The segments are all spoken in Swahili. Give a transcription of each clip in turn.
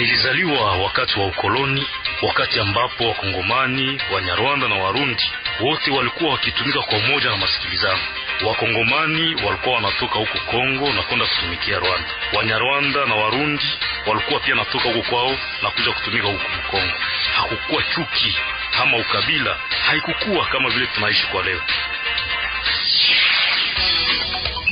Nilizaliwa wakati wa ukoloni, wakati ambapo Wakongomani, Wanyarwanda na Warundi wote walikuwa wakitumika kwa umoja na masikilizano. Wakongomani walikuwa wanatoka huko Kongo na kwenda kutumikia Rwanda. Wanyarwanda na Warundi walikuwa pia natoka huko kwao na kuja kutumika huko Kongo. Hakukuwa chuki ama ukabila, haikukuwa kama vile tunaishi kwa leo.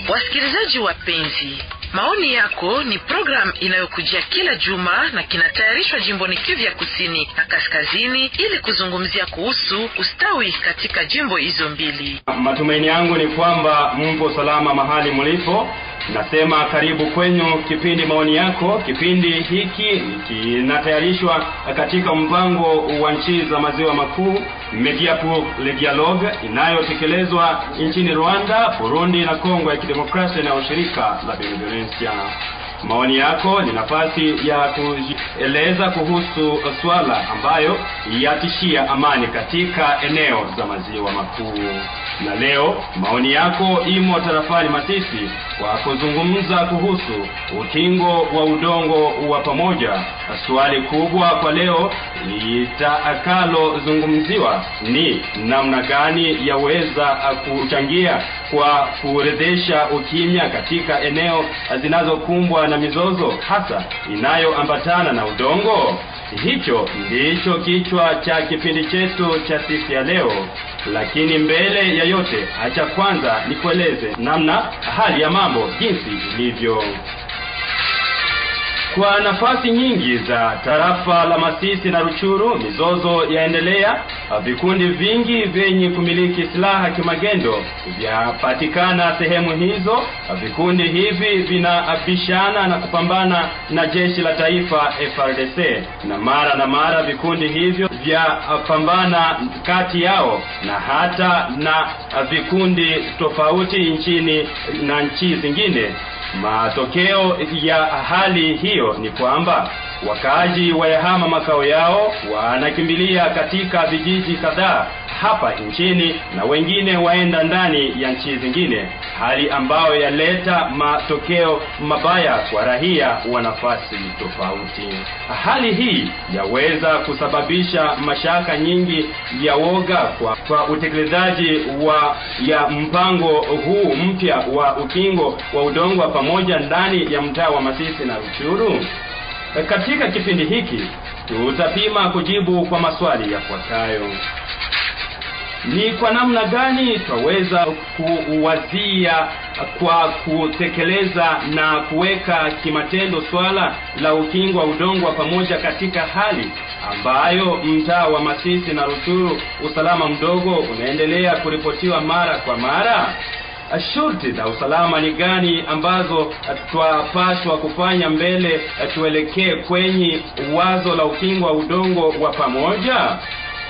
Wasikilizaji wapenzi, maoni yako ni programu inayokujia kila juma na kinatayarishwa jimboni Kivu ya kusini na kaskazini ili kuzungumzia kuhusu ustawi katika jimbo hizo mbili. Matumaini yangu ni kwamba mpo salama mahali mlipo. Nasema karibu kwenyu kipindi maoni yako. Kipindi hiki kinatayarishwa katika mpango wa nchi za maziwa makuu Media pour le Dialogue inayotekelezwa nchini Rwanda, Burundi na Kongo ya Kidemokrasia na ushirika la Benevolencia. Maoni yako ni nafasi ya kueleza kuhusu swala ambayo yatishia amani katika eneo za maziwa makuu. Na leo maoni yako imo tarafani Masisi kwa kuzungumza kuhusu ukingo wa udongo wa pamoja. Swali kubwa kwa leo litakalozungumziwa ni namna gani yaweza kuchangia kwa kurejesha ukimya katika eneo zinazokumbwa na mizozo hasa inayoambatana na udongo. Hicho ndicho kichwa cha kipindi chetu cha siku ya leo. Lakini mbele ya yote, acha kwanza nikueleze namna hali ya mambo jinsi ilivyo. Kwa nafasi nyingi za tarafa la Masisi na Ruchuru, mizozo yaendelea. Vikundi vingi vyenye kumiliki silaha kimagendo vyapatikana sehemu hizo. Vikundi hivi vinabishana na kupambana na jeshi la taifa FARDC, na mara na mara vikundi hivyo vyapambana kati yao na hata na vikundi tofauti nchini na nchi zingine. Matokeo ya hali hiyo ni kwamba wakaaji wayahama makao yao, wanakimbilia katika vijiji kadhaa hapa nchini na wengine waenda ndani ya nchi zingine, hali ambayo yaleta matokeo mabaya kwa raia wa nafasi tofauti. Hali hii yaweza kusababisha mashaka nyingi ya woga kwa, kwa utekelezaji wa ya mpango huu mpya wa ukingo wa udongo pamoja ndani ya mtaa wa Masisi na Ruchuru. Katika kipindi hiki tutapima kujibu kwa maswali yafuatayo: ni kwa namna gani twaweza kuwazia kwa kutekeleza na kuweka kimatendo swala la ukingo wa udongo wa pamoja katika hali ambayo mtaa wa Masisi na Rushuru usalama mdogo unaendelea kuripotiwa mara kwa mara? Shurti za usalama ni gani ambazo twapaswa kufanya mbele tuelekee kwenye wazo la ukingo wa udongo wa pamoja?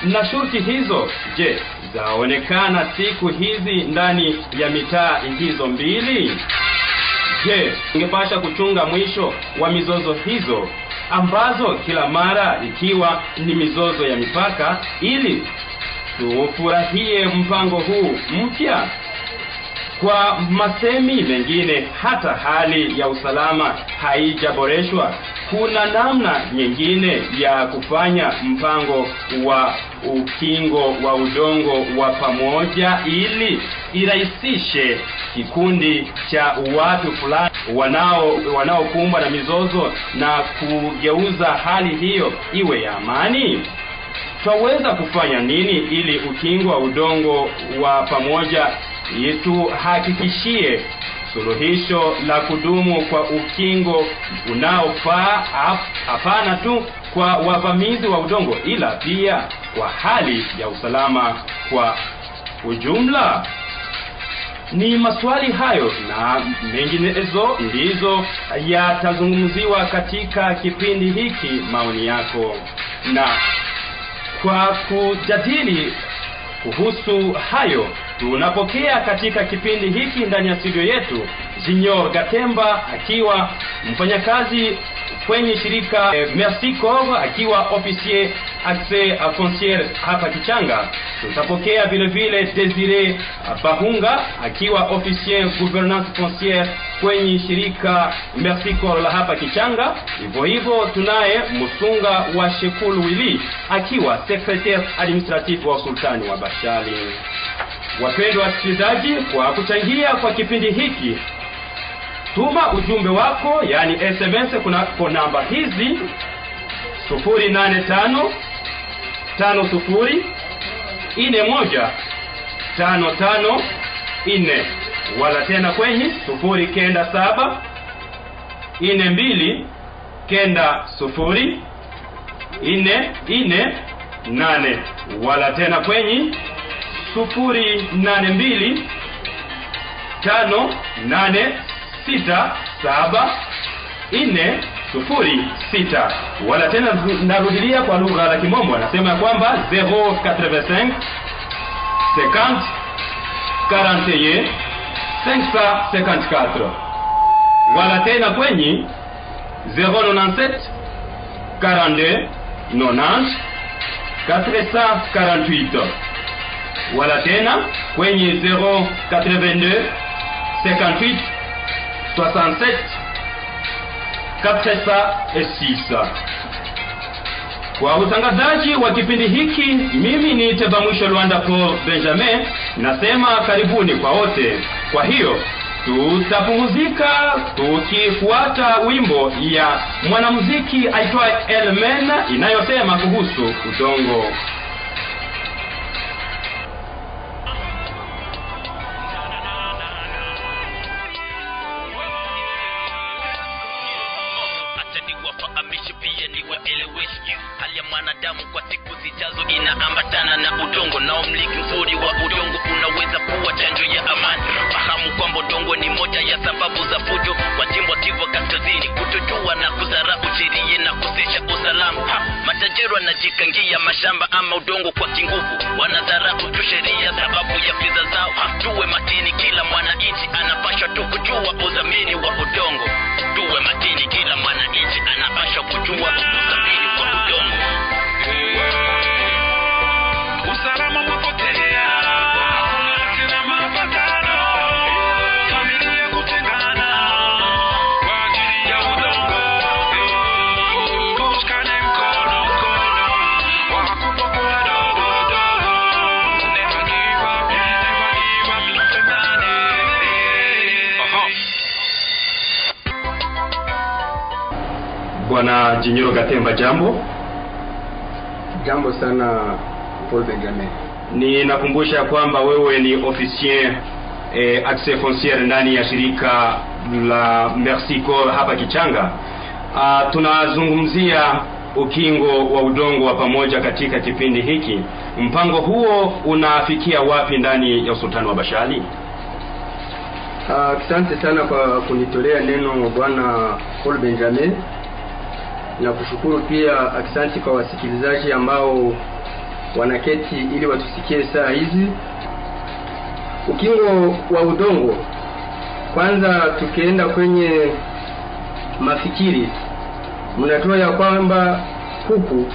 Na shurti hizo, je, zaonekana siku hizi ndani ya mitaa hizo mbili? Je, ingepasha kuchunga mwisho wa mizozo hizo ambazo kila mara ikiwa ni mizozo ya mipaka, ili tufurahie mpango huu mpya? Kwa masemi mengine, hata hali ya usalama haijaboreshwa. Kuna namna nyingine ya kufanya mpango wa ukingo wa udongo wa pamoja ili irahisishe kikundi cha watu fulani wanao wanaokumbwa na mizozo na kugeuza hali hiyo iwe ya amani. Twaweza kufanya nini ili ukingo wa udongo wa pamoja ituhakikishie suluhisho la kudumu kwa ukingo unaofaa, hapana tu kwa wavamizi wa udongo, ila pia kwa hali ya usalama kwa ujumla? Ni maswali hayo na menginezo ndizo yatazungumziwa katika kipindi hiki. Maoni yako na kwa kujadili kuhusu hayo tunapokea katika kipindi hiki ndani ya studio yetu Junior Gatemba akiwa mfanyakazi kwenye shirika eh, Merci Corps akiwa officier accès foncier hapa Kichanga. Tutapokea vile vile Desire Bahunga akiwa officier gouvernance foncière kwenye shirika Mbersiko la hapa Kichanga. Hivyo hivyo tunaye Musunga wa Shekulu Wili akiwa secretary administrative wa sultani wa Bashali. Wapendwa wasikilizaji, kwa kuchangia kwa kipindi hiki, tuma ujumbe wako, yani SMS kuna kwa namba hizi 085 tano sufuri ine moja tano tano ine wala tena kwenye sufuri kenda saba ine mbili kenda sufuri ine ine nane. Wala tena kwenye sufuri nane mbili tano nane sita saba ine sufuri sita. Wala tena narudilia kwa lugha la kimombo anasema ya kwamba 085 50 41 554 wala tena kwenye 097 42 90 448 wala tena kwenye 082 58 67 406 kwa utangazaji wa kipindi hiki mimi ni teba mwisho Luanda Paul Benjamin nasema karibuni kwa wote. Kwa hiyo tutapumzika tukifuata wimbo ya mwanamuziki aitwaye Elmen inayosema kuhusu udongo hali ya mwanadamu kwa siku zijazo inaambatana na udongo na umliki mzuri wa udongo unaweza kuwa chanjo ya amani. Fahamu kwamba udongo ni moja ya sababu za fujo kwa jimbo Kivu Kaskazini. Kutojua na kudharau sheria na kusisha usalama. Matajiri wanajikangia mashamba ama udongo kwa kinguvu. Wanadharau tu sheria sababu ya fedha zao. Tuwe makini kila mwananchi anapashwa tu kujua udhamini wa udongo tuwe makini kila mwananchi anapasha kujua kusafiri kwa udongo Jinyoro Gatemba jambo Jambo sana Paul Benjamin. ninakumbusha kwamba wewe ni officier eh, accès foncier ndani ya shirika la Merci Corps hapa Kichanga. Uh, tunazungumzia ukingo wa udongo wa pamoja katika kipindi hiki. Mpango huo unafikia wapi ndani ya usultani wa Bashali? Ah, uh, sana kwa kunitolea neno bwana Paul Benjamin, na kushukuru pia Aksanti kwa wasikilizaji ambao wanaketi ili watusikie saa hizi. Ukingo wa udongo, kwanza tukienda kwenye mafikiri, mnatoa ya kwamba huku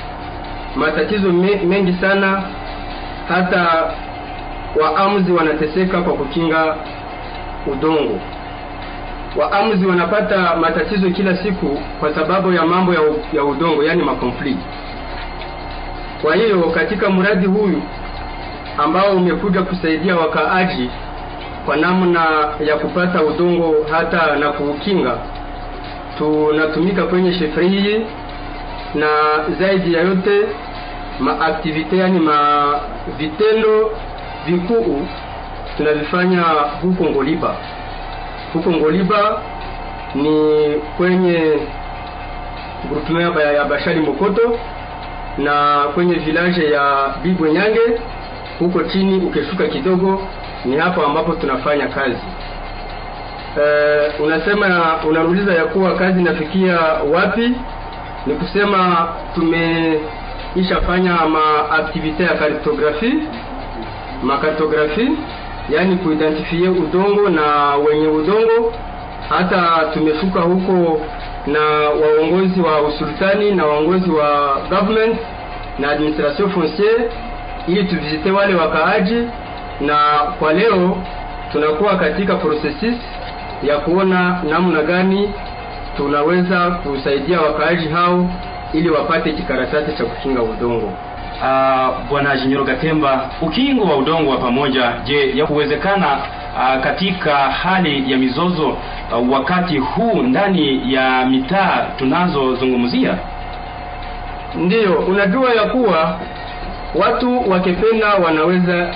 matatizo me, mengi sana, hata waamuzi wanateseka kwa kukinga udongo. Waamuzi wanapata matatizo kila siku kwa sababu ya mambo ya, ya udongo, yani makonflikt. Kwa hiyo katika mradi huyu ambao umekuja kusaidia wakaaji kwa namna ya kupata udongo hata na kuukinga, tunatumika kwenye shefri hii na zaidi ya yote maaktivite, yani ma vitendo vikuu tunavifanya huko Ngoliba. Huko Ngoliba ni kwenye groupement ya- Bashali Mokoto na kwenye village ya Bigwe Nyange huko chini, ukishuka kidogo ni hapo ambapo tunafanya kazi. E, unasema unauliza ya kuwa kazi inafikia wapi? Ni kusema tumeishafanya maaktivite ya kartografi makartografi yani kuidentifie udongo na wenye udongo. Hata tumefuka huko na waongozi wa usultani na waongozi wa government na administration foncier ili tuvisite wale wakaaji, na kwa leo tunakuwa katika processes ya kuona namna gani tunaweza kusaidia wakaaji hao ili wapate kikaratasi cha kukinga udongo. Ah, bwana Jinyoro Katemba, ukingo wa udongo wa pamoja, je, ya kuwezekana uh, katika hali ya mizozo uh, wakati huu ndani ya mitaa tunazozungumzia? Ndiyo, unajua ya kuwa watu wakipenda wanaweza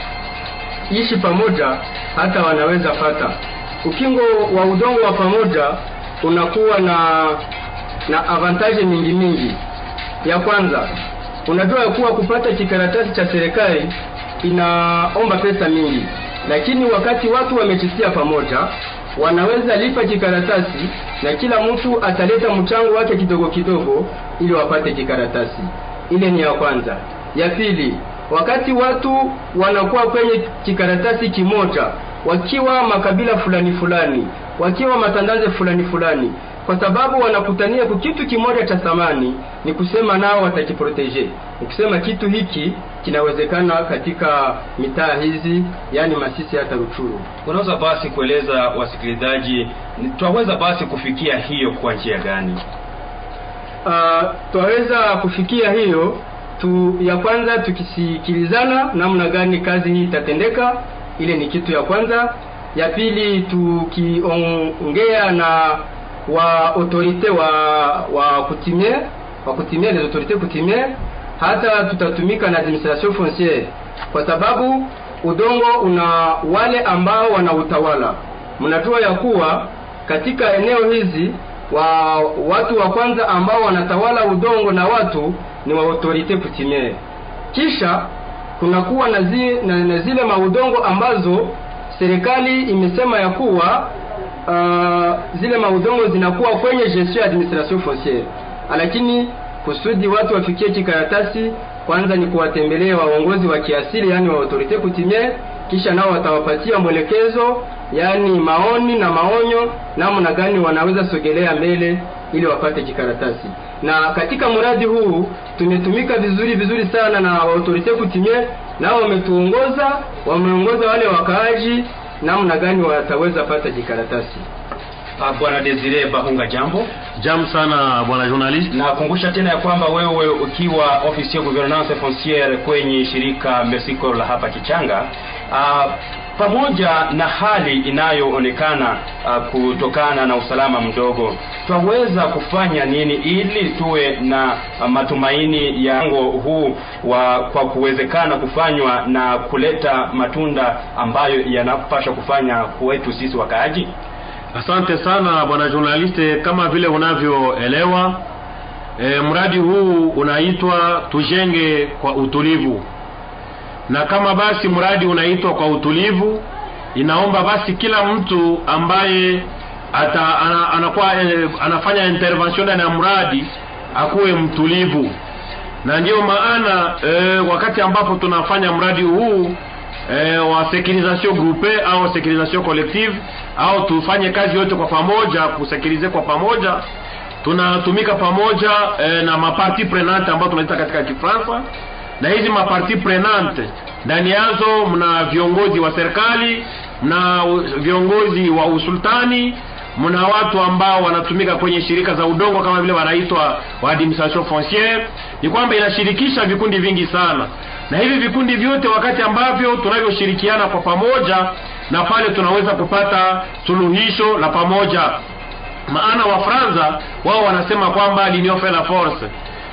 ishi pamoja, hata wanaweza pata ukingo wa udongo wa pamoja. Unakuwa na na avantage mingi mingi. Ya kwanza, unajua ya kuwa kupata kikaratasi cha serikali inaomba pesa mingi, lakini wakati watu wamechisia pamoja, wanaweza lipa kikaratasi na kila mtu ataleta mchango wake kidogo kidogo ili wapate kikaratasi. Ile ni ya kwanza. Ya pili, wakati watu wanakuwa kwenye kikaratasi kimoja, wakiwa makabila fulani fulani, wakiwa matandaze fulani fulani, kwa sababu wanakutania kwa kitu kimoja cha thamani, ni kusema nao watakiproteje. ukisema kitu hiki kinawezekana katika mitaa hizi, yani Masisi hata Ruchuru. Unaweza basi kueleza wasikilizaji, twaweza basi kufikia hiyo kwa njia gani? uh, twaweza kufikia hiyo tu ya kwanza tukisikilizana namna gani kazi hii itatendeka ile ni kitu ya kwanza ya pili tukiongea na wa autorite wa wa kutimie wa kutimie les autorités coutumières, hata tutatumika na administration foncière kwa sababu udongo una wale ambao wanautawala mnajua ya kuwa katika eneo hizi wa watu wa kwanza ambao wanatawala udongo na watu ni wa autorite coutumiere. Kisha kunakuwa na, zi, na, na zile maudongo ambazo serikali imesema ya kuwa uh, zile maudongo zinakuwa kwenye gestion administration fonciere, lakini kusudi watu wafikie kikaratasi, kwanza ni kuwatembelea waongozi wa kiasili, yani wa autorite coutumiere, kisha nao watawapatia mwelekezo yani maoni na maonyo namna gani wanaweza sogelea mbele ili wapate kikaratasi. Na katika mradi huu tumetumika vizuri vizuri sana na autorite kutimie, nao wametuongoza, wameongoza wale wakaaji namna gani wataweza pata jikaratasi? Ah, Bwana Desire Bahunga, jambo. Jambo sana bwana journalist. Nakumbusha tena ya kwamba wewe ukiwa ofisi ya gouvernance foncière kwenye shirika Mexico la hapa Kichanga, ah, pamoja na hali inayoonekana uh, kutokana na usalama mdogo, twaweza kufanya nini ili tuwe na uh, matumaini ya mpango huu wa kwa kuwezekana kufanywa na kuleta matunda ambayo yanapasha kufanya kwetu sisi wakaaji? Asante sana bwana journaliste, kama vile unavyoelewa e, mradi huu unaitwa tujenge kwa utulivu, na kama basi mradi unaitwa kwa utulivu, inaomba basi kila mtu ambaye ata, ana, anakuwa eh, anafanya intervention na mradi akuwe mtulivu, na ndiyo maana eh, wakati ambapo tunafanya mradi huu eh, wa securisation groupe au securisation collective au tufanye kazi yote kwa pamoja, kusekirize kwa pamoja, tunatumika pamoja eh, na maparti prenante ambao tunaita katika Kifaransa, na hizi maparti prenante ndani yazo mna viongozi wa serikali, mna viongozi wa usultani, mna watu ambao wanatumika kwenye shirika za udongo kama vile wanaitwa wa administration foncière. Ni kwamba inashirikisha vikundi vingi sana, na hivi vikundi vyote wakati ambavyo tunavyoshirikiana kwa pamoja, na pale tunaweza kupata suluhisho la pamoja. Maana Wafransa wao wanasema kwamba l'union la force,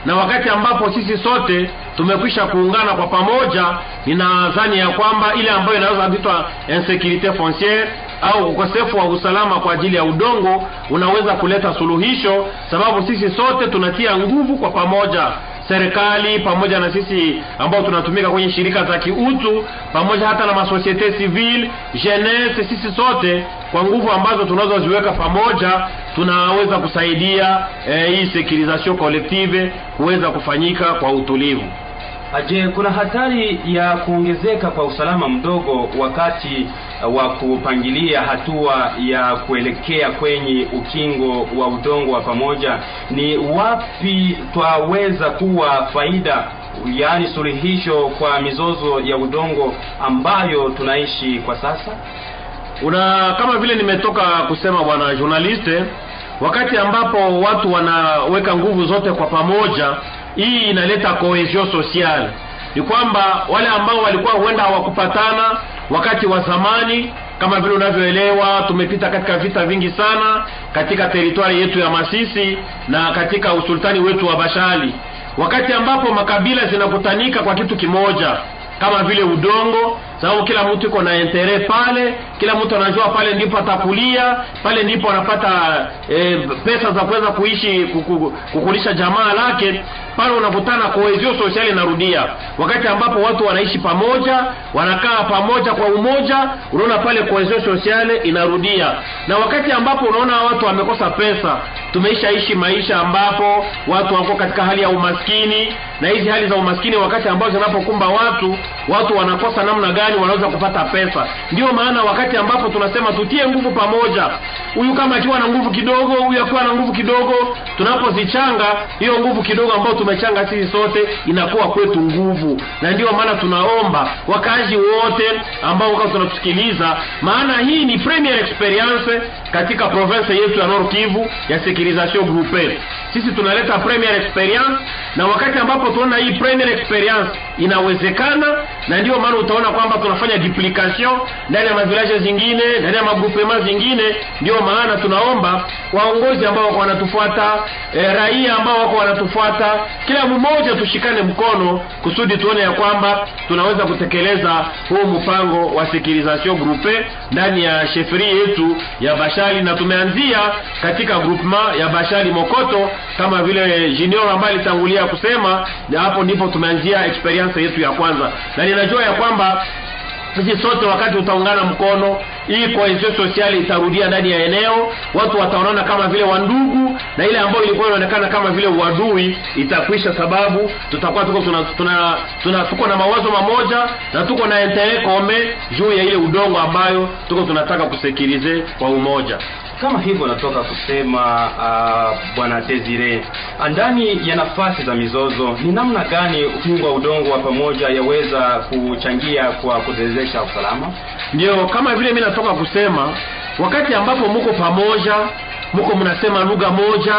na wakati ambapo sisi sote tumekwisha kuungana kwa pamoja, ninadhani ya kwamba ile ambayo inaweza kuitwa insécurité foncière au ukosefu wa usalama kwa ajili ya udongo unaweza kuleta suluhisho, sababu sisi sote tunatia nguvu kwa pamoja serikali pamoja na sisi ambao tunatumika kwenye shirika za kiutu pamoja hata na masosiete civil jeunesse, sisi sote kwa nguvu ambazo tunazoziweka pamoja tunaweza kusaidia eh, hii securisation collective kuweza kufanyika kwa utulivu. Je, kuna hatari ya kuongezeka kwa usalama mdogo wakati uh, wa kupangilia hatua ya kuelekea kwenye ukingo wa udongo wa pamoja? Ni wapi twaweza kuwa faida, yaani suluhisho kwa mizozo ya udongo ambayo tunaishi kwa sasa? una kama vile nimetoka kusema bwana journaliste wakati ambapo watu wanaweka nguvu zote kwa pamoja hii inaleta cohesion sociale. Ni kwamba wale ambao walikuwa huenda hawakupatana wakati wa zamani kama vile unavyoelewa tumepita katika vita vingi sana katika teritwari yetu ya masisi na katika usultani wetu wa bashali. Wakati ambapo makabila zinakutanika kwa kitu kimoja kama vile udongo sababu kila mtu iko na intere pale kila mtu anajua pale ndipo atakulia pale ndipo anapata e, pesa za kuweza kuishi kukulisha jamaa lake pale unakutana cohesion sosiali inarudia wakati ambapo watu wanaishi pamoja wanakaa pamoja kwa umoja unaona pale cohesion sosiali inarudia. Na wakati ambapo unaona watu wamekosa pesa tumeishaishi maisha ambapo watu wako katika hali ya umaskini na hizi hali za umaskini wakati ambazo zinapokumba watu watu wanakosa namna gani wanaweza kupata pesa. Ndio maana wakati ambapo tunasema tutie nguvu pamoja huyu kama akiwa na nguvu kidogo huyu akiwa na nguvu kidogo tunapozichanga hiyo nguvu kidogo ambayo tumechanga sisi sote inakuwa kwetu nguvu. Na ndio maana tunaomba wakazi wote ambao wako tunatusikiliza maana hii ni premier experience katika province yetu ya Nord Kivu ya securisation groupe. Sisi tunaleta premier experience na wakati ambapo tunaona hii premier experience inawezekana na ndio maana utaona kwamba tunafanya duplication ndani ya mavilaje zingine ndani ya magrupema zingine. Ndio maana tunaomba waongozi ambao wako wanatufuata e, raia ambao wako wanatufuata kila mmoja tushikane mkono kusudi tuone ya kwamba tunaweza kutekeleza huu mpango wa securisation groupe ndani ya shefri yetu ya Bashali. Na tumeanzia katika groupement ya Bashali Mokoto kama vile junior ambaye alitangulia kusema na hapo ndipo tumeanzia experience yetu ya kwanza. Na ninajua ya kwamba sisi sote wakati utaungana mkono hii cohesion sosiali itarudia ndani ya eneo watu wataonana kama vile wandugu na ile ambayo ilikuwa inaonekana kama vile uadui itakwisha sababu tutakuwa tuko tuna, tuna, tuna tuko na mawazo mamoja na tuko na intere kome juu ya ile udongo ambayo tuko tunataka kusekirize kwa umoja kama hivyo natoka kusema uh, bwana Desire, ndani ya nafasi za mizozo ni namna gani ukingo wa udongo wa pamoja yaweza kuchangia kwa kuwezesha usalama? ndio kama vile mimi natoka kusema wakati ambapo muko pamoja muko mnasema lugha moja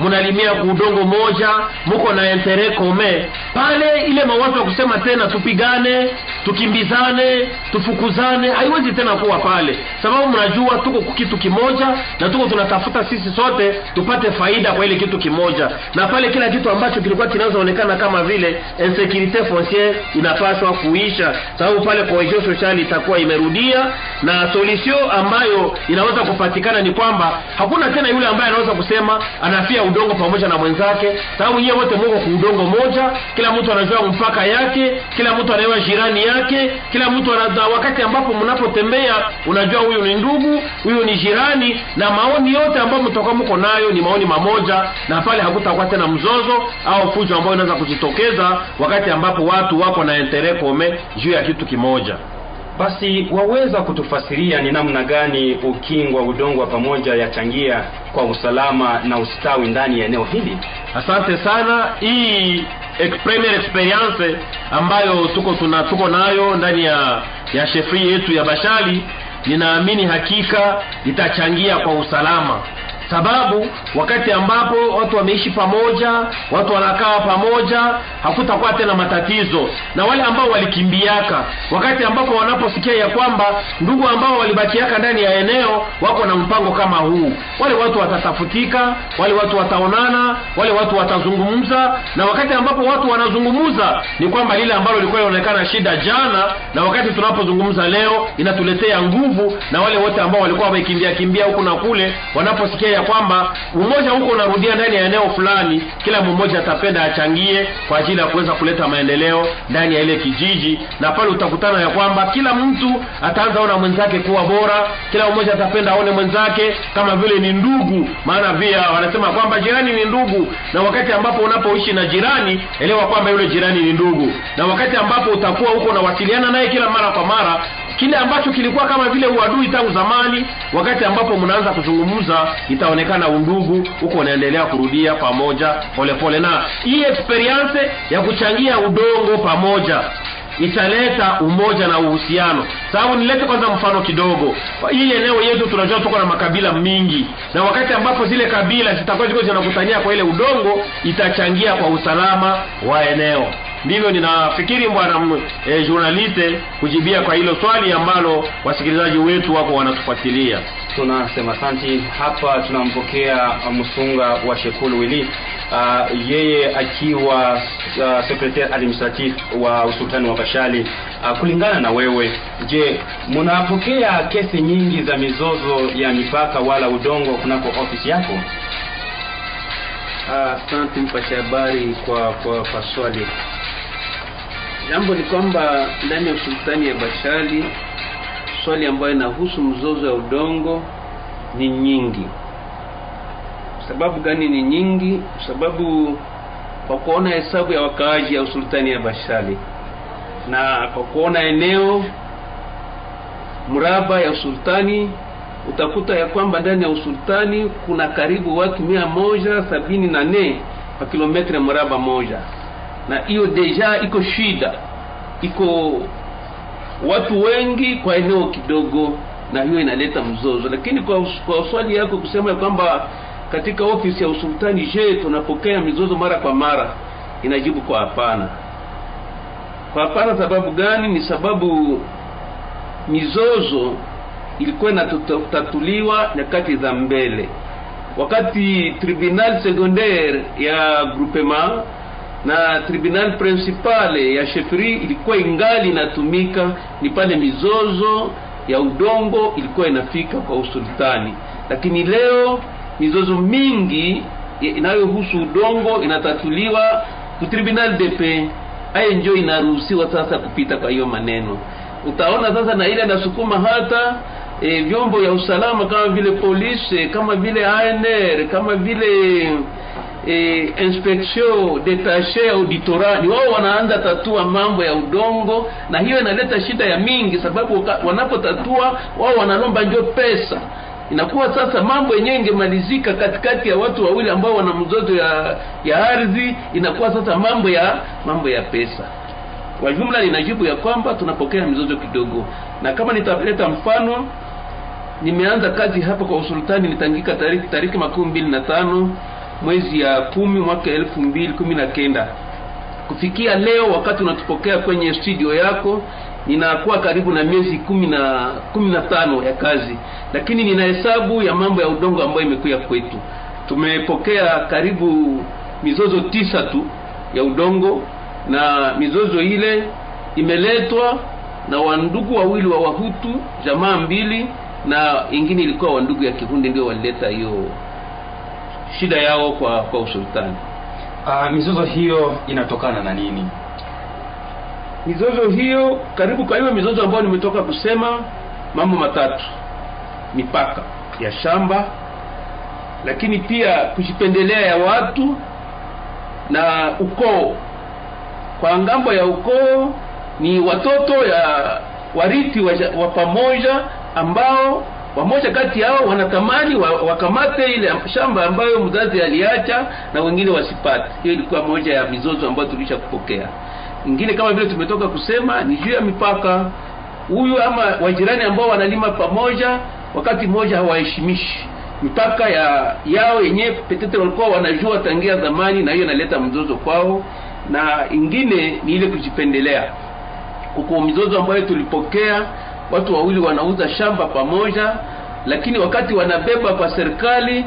mnalimia udongo moja muko na entere kome pale ile mawazo ya kusema tena tupigane tukimbizane tufukuzane haiwezi tena kuwa pale. Sababu mnajua tuko kitu kimoja na tuko tunatafuta sisi sote tupate faida kwa ile kitu kimoja. Na pale kila kitu ambacho kilikuwa kinazoonekana kama vile insecurite fonciere inapaswa kuisha. Sababu pale cohesion sociale itakuwa imerudia na solution ambayo inaweza kupatikana ni kwamba hakuna tena yule ambaye anaweza kusema anafia udongo pamoja na mwenzake. Sababu nyewe wote muko ku udongo moja. Kila mtu anajua mpaka yake. Kila mtu anajua jirani yake. Kila mtu anajua wakati ambapo mnapotembea unajua huyu ni ndugu huyu ni jirani na maoni yote ambayo mtakuwa mko nayo ni maoni mamoja na pale hakutakuwa tena mzozo au fujo ambayo inaweza kujitokeza wakati ambapo watu wako na interest kome juu ya kitu kimoja Basi waweza kutufasiria ni namna gani ukingwa udongo wa pamoja yachangia kwa usalama na ustawi ndani ya eneo hili? asante sana hii premier experience ambayo tuko tuna tuko nayo ndani ya ya shefri yetu ya bashali ninaamini hakika itachangia kwa usalama sababu wakati ambapo watu wameishi pamoja watu wanakaa pamoja hakutakuwa tena matatizo. Na wale ambao walikimbiaka wakati ambapo wanaposikia ya kwamba ndugu ambao walibakiaka ndani ya eneo wako na mpango kama huu. Wale watu watatafutika wale watu wataonana wale watu watazungumza. Na wakati ambapo watu wanazungumza ni kwamba lile ambalo lilikuwa linaonekana shida jana na wakati tunapozungumza leo inatuletea nguvu. Na wale wote ambao walikuwa wamekimbia kimbia huku na kule wanaposikia ya kwamba umoja huko unarudia ndani ya eneo fulani kila mmoja atapenda achangie kwa ajili ya kuweza kuleta maendeleo ndani ya ile kijiji. Na pale utakutana ya kwamba kila mtu ataanza ona mwenzake kuwa bora kila mmoja atapenda aone mwenzake kama vile ni ndugu. Maana via wanasema kwamba jirani ni ndugu. Na wakati ambapo unapoishi na jirani elewa kwamba yule jirani ni ndugu. Na wakati ambapo utakuwa huko unawasiliana naye kila mara kwa mara kile ambacho kilikuwa kama vile uadui tangu zamani wakati ambapo mnaanza kuzungumza itaonekana undugu huko unaendelea kurudia pamoja polepole. Pole. na hii experience ya kuchangia udongo pamoja italeta umoja na uhusiano. Sababu nilete kwanza mfano kidogo. Hii eneo yetu tunajua tuko na makabila mingi na wakati ambapo zile kabila zitakuwa ziko zinakutania kwa ile udongo itachangia kwa usalama wa eneo ndivyo ninafikiri bwana m- eh, journaliste kujibia kwa hilo swali ambalo wasikilizaji wetu wako wanatufuatilia. Tunasema asanti hapa tunampokea msunga wa shekulu wili. Uh, yeye akiwa uh, secretary administratif wa usultani wa bashali. Uh, kulingana na wewe je mnapokea kesi nyingi za mizozo ya mipaka wala udongo kunako ofisi yako? Asante mpasha habari kwa kwa, kwa swali. Jambo ni kwamba ndani ya usultani ya Bashali swali ambayo inahusu mzozo wa udongo ni nyingi. Sababu gani ni nyingi? Sababu kwa kuona hesabu ya wakaaji ya usultani ya Bashali na kwa kuona eneo mraba ya usultani utakuta ya kwamba ndani ya usultani kuna karibu watu mia moja sabini na nne kwa kilometre mraba moja na hiyo deja iko shida. Iko watu wengi kwa eneo kidogo na hiyo inaleta mzozo. Lakini kwa, kwa swali yako kusema ya kwamba katika ofisi ya usultani je tunapokea mizozo mara kwa mara? Inajibu kwa hapana. Kwa hapana sababu gani? Ni sababu mizozo ilikuwa inatatuliwa nyakati za mbele. Wakati tribunal secondaire ya groupement na tribunal principale ya Shefri ilikuwa ingali inatumika ni pale mizozo ya udongo ilikuwa inafika kwa usultani. Lakini leo mizozo mingi inayohusu udongo inatatuliwa ku tribunal de paix. Aye njo inaruhusiwa sasa kupita kwa hiyo maneno. Utaona sasa na ile anasukuma hata e, vyombo ya usalama kama vile polisi kama vile ANR kama vile e, inspection detache auditora ni wao wanaanza tatua mambo ya udongo na hiyo inaleta shida ya mingi sababu wanapotatua wao wanalomba njo pesa. Inakuwa sasa mambo yenyewe ingemalizika katikati ya watu wawili ambao wana mzozo ya ya ardhi inakuwa sasa mambo ya mambo ya pesa. Kwa jumla ninajibu ya kwamba tunapokea mizozo kidogo. Na kama nitaleta mfano nimeanza kazi hapa kwa usultani nitangika tariki tariki makumi mbili na tano mwezi ya kumi mwaka elfu mbili kumi na kenda. Kufikia leo wakati unatupokea kwenye studio yako ninakuwa karibu na miezi kumi na kumi na tano ya kazi. Lakini nina hesabu ya mambo ya udongo ambayo imekuya kwetu. Tumepokea karibu mizozo tisa tu ya udongo na mizozo ile imeletwa na wandugu wawili wa wahutu jamaa mbili na ingine ilikuwa wandugu ya kihundi ndio walileta hiyo shida yao kwa kwa usultani. Uh, mizozo hiyo inatokana na nini? Mizozo hiyo karibu kwa hiyo mizozo ambayo nimetoka kusema mambo matatu. Mipaka ya shamba lakini pia kujipendelea ya watu na ukoo. Kwa ng'ambo ya ukoo ni watoto ya warithi wa, wa pamoja ambao wamoja kati yao wanatamani wa, wakamate ile shamba ambayo mzazi aliacha na wengine wasipate. Hiyo ilikuwa moja ya mizozo ambayo tulisha kupokea. Ingine kama vile tumetoka kusema ni juu ya mipaka. Huyu ama wajirani ambao wanalima pamoja wakati mmoja hawaheshimishi. Mipaka ya yao yenyewe petete walikuwa wanajua tangia zamani na hiyo inaleta mzozo kwao. Na ingine ni ile kujipendelea. Kuko mizozo ambayo tulipokea watu wawili wanauza shamba pamoja lakini wakati wanabeba kwa serikali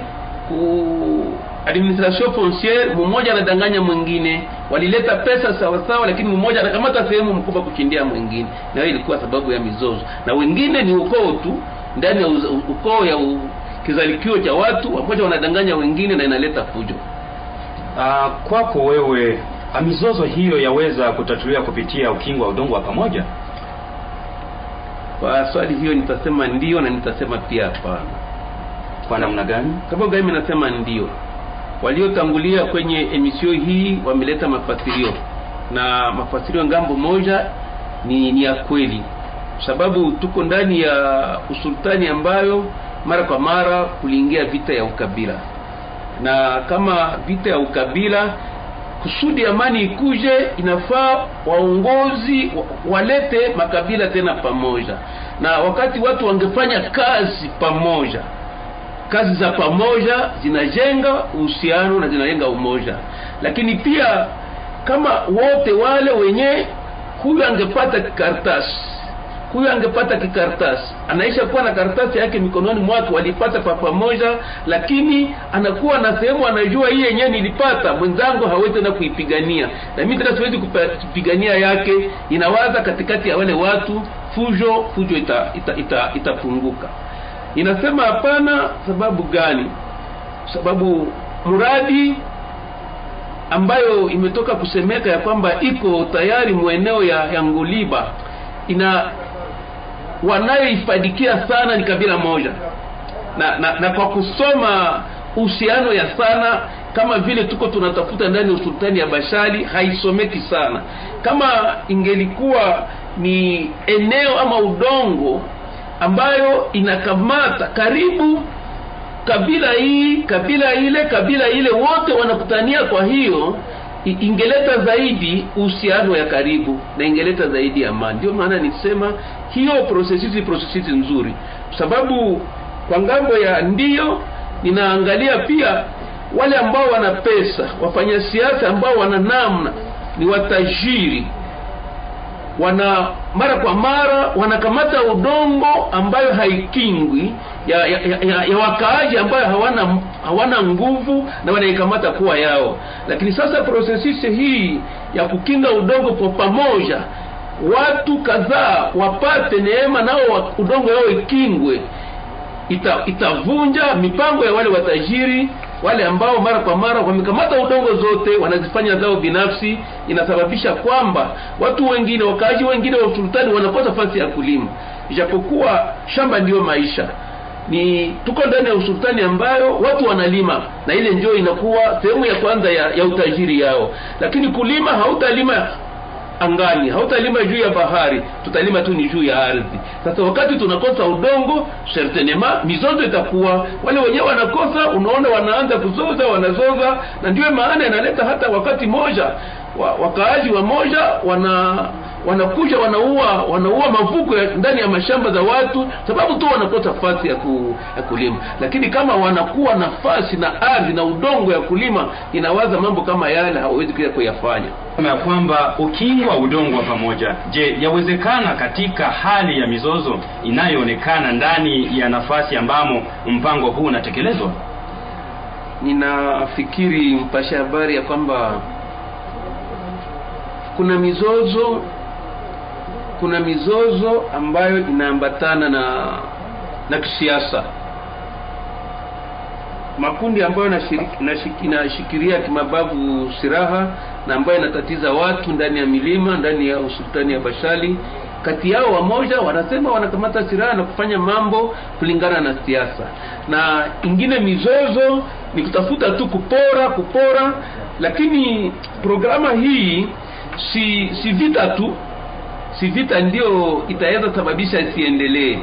ku administration fonciere, mmoja anadanganya mwingine. Walileta pesa sawa sawa lakini mmoja anakamata sehemu mkubwa kushindia mwingine. Na hiyo ilikuwa sababu ya mizozo. Na wengine ni ukoo tu ndani ya ukoo ya kizalikio cha watu wamoja wanadanganya wengine na inaleta fujo. Uh, kwako wewe mizozo hiyo yaweza kutatuliwa kupitia ukingo wa udongo wa pamoja kwa swali hiyo nitasema ndio na nitasema pia hapana. Kwa namna gani? Sababu mimi nasema ndio? Waliotangulia kwenye emisio hii wameleta mafasirio. Na mafasirio ng'ambo moja ni, ni ya kweli. Sababu tuko ndani ya usultani ambayo mara kwa mara kuliingia vita ya ukabila. Na kama vita ya ukabila kusudi amani ikuje inafaa waongozi walete makabila tena pamoja. Na wakati watu wangefanya kazi pamoja kazi za pamoja zinajenga uhusiano na zinajenga umoja. Lakini pia kama wote wale wenye huyu angepata kikaratasi huyu angepata kikaratasi anaisha kuwa na kartasi yake mikononi mwake walipata kwa pamoja lakini anakuwa na sehemu anajua hii yenyewe nilipata mwenzangu hawezi tena kuipigania. Na mimi tena siwezi kupigania yake. Inawaza katikati ya wale watu fujo fujo itapunguka ita, ita, itapunguka. inasema hapana sababu gani? Sababu mradi ambayo imetoka kusemeka ya kwamba iko tayari mweneo ya, ya Ngoliba ina wanayoifadikia sana ni kabila moja. Na, na, na kwa kusoma uhusiano ya sana kama vile tuko tunatafuta ndani ya usultani ya Bashali haisomeki sana. Kama ingelikuwa ni eneo ama udongo ambayo inakamata karibu kabila hii kabila ile kabila ile wote wanakutania kwa hiyo ingeleta zaidi uhusiano ya karibu na ingeleta zaidi amani. Ndio maana nisema hiyo prosesisi prosesisi nzuri. Sababu kwa ng'ambo ya ndio ninaangalia pia wale ambao wana pesa wafanya siasa ambao wana namna ni watajiri. Wana mara kwa mara wanakamata udongo ambayo haikingwi ya, ya, ya, ya, wakaaji ambayo hawana hawana nguvu na wanaikamata kuwa yao. Lakini sasa prosesisi hii ya kukinga udongo kwa pamoja. Watu kadhaa wapate neema nao udongo yao ikingwe. Ita, itavunja mipango ya wale watajiri wale ambao mara kwa mara wamekamata udongo zote wanazifanya zao binafsi. Inasababisha kwamba watu wengine wakaaji wengine wa usultani wanakosa fasi ya kulima. Ijapokuwa shamba ndiyo maisha ni tuko ndani ya usultani ambayo watu wanalima na ile ndio inakuwa sehemu ya kwanza ya, ya utajiri yao. Lakini kulima hautalima angani hautalima juu ya bahari tutalima tu ni juu ya ardhi. Sasa wakati tunakosa udongo certainement mizozo itakuwa. Wale wenyewe wanakosa unaona wanaanza kuzoza wanazoza na ndio maana inaleta hata wakati moja wa, wakaaji wa moja wana wanakuja wanaua wanaua mavuko ndani ya mashamba za watu sababu tu wanakosa nafasi ya, ku, ya kulima. Lakini kama wanakuwa nafasi na ardhi na udongo ya kulima inawaza mambo kama yale hawawezi kuja kuyafanya. Ya kwamba ukingwa udongo wa pamoja je yawezekana katika hali ya mizozo inayoonekana ndani ya nafasi ambamo mpango huu unatekelezwa? Ninafikiri mpasha habari ya kwamba kuna mizozo kuna mizozo ambayo inaambatana na na kisiasa. Makundi ambayo inashikilia kimabavu siraha na ambayo inatatiza watu ndani ya milima ndani ya usultani ya Bashali kati yao wamoja wanasema wanakamata siraha na kufanya mambo kulingana na siasa. Na ingine mizozo ni kutafuta tu kupora kupora lakini programa hii si si vita tu si vita ndio itaweza sababisha isiendelee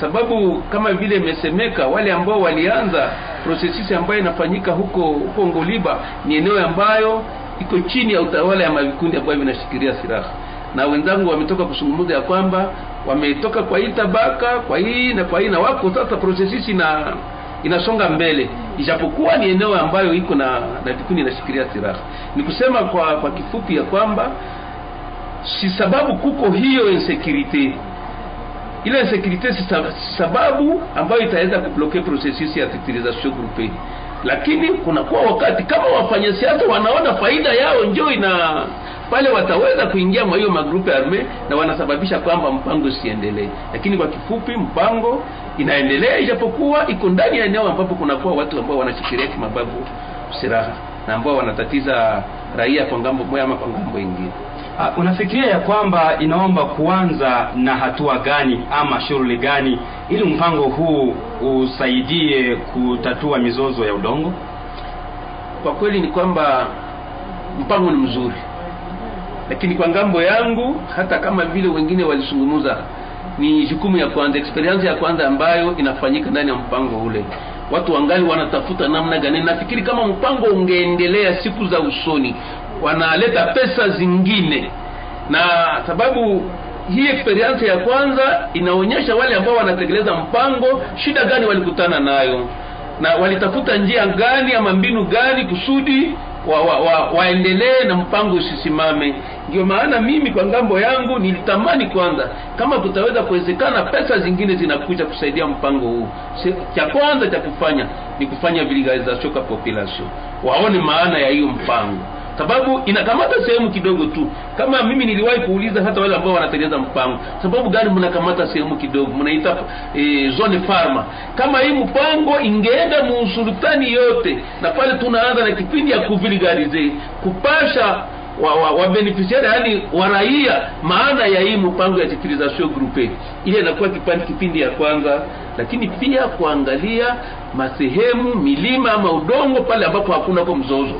sababu kama vile imesemeka wale ambao walianza prosesisi ambayo inafanyika huko huko Ngoliba ni eneo ambayo iko chini ya utawala ya mavikundi ambayo vinashikilia silaha. Na wenzangu wametoka kuzungumza ya kwamba wametoka kwa hii tabaka kwa hii na kwa hii na wako sasa prosesisi na inasonga mbele. Ijapokuwa ni eneo ambayo iko na na vikundi inashikilia silaha. Ni kusema kwa kwa kifupi ya kwamba si sababu kuko hiyo insecurity ile insecurity si sababu ambayo itaweza kubloke processus ya titrisation groupe lakini kunakuwa wakati kama wafanyasiasa wanaona faida yao njo ina pale wataweza kuingia mwa hiyo magrupe arme na wanasababisha kwamba mpango siendelee. lakini kwa kifupi mpango inaendelea ijapokuwa iko ndani ya eneo ambapo kunakuwa watu ambao wanashikilia kimababu silaha na ambao wanatatiza raia kwa ng'ambo moja ama kwa ng'ambo ingine Uh, unafikiria ya kwamba inaomba kuanza na hatua gani ama shughuli gani ili mpango huu usaidie kutatua mizozo ya udongo? Kwa kweli ni kwamba mpango ni mzuri lakini kwa ng'ambo yangu hata kama vile wengine walizungumza ni jukumu ya kwanza experience ya kwanza ambayo inafanyika ndani ya mpango ule. Watu wangali wanatafuta namna gani? Nafikiri kama mpango ungeendelea siku za usoni wanaleta pesa zingine. Na sababu hii experience ya kwanza inaonyesha wale ambao wanatekeleza mpango shida gani walikutana nayo? Na walitafuta njia gani ama mbinu gani kusudi wa, wa, wa, waendelee na mpango usisimame? Ndio maana mimi kwa ng'ambo yangu nilitamani kwanza kama kutaweza kuwezekana pesa zingine zinakuja kusaidia mpango huu. Cha kwanza cha kufanya ni kufanya vulgarisation population. Waone maana ya hiyo mpango sababu inakamata sehemu kidogo tu. Kama mimi niliwahi kuuliza hata wale ambao wanatengeneza mpango sababu gani mnakamata sehemu kidogo? Mnaita e, zone farma kama hii mpango ingeenda muusultani yote na pale tunaanza na kipindi ya kuvulgarize kupasha wa, wa, wa beneficiari yani waraia maana ya hii mpango ya titrisation groupe. Ile inakuwa kipindi kipindi ya kwanza lakini pia kuangalia masehemu milima ama udongo pale ambapo hakuna kwa mzozo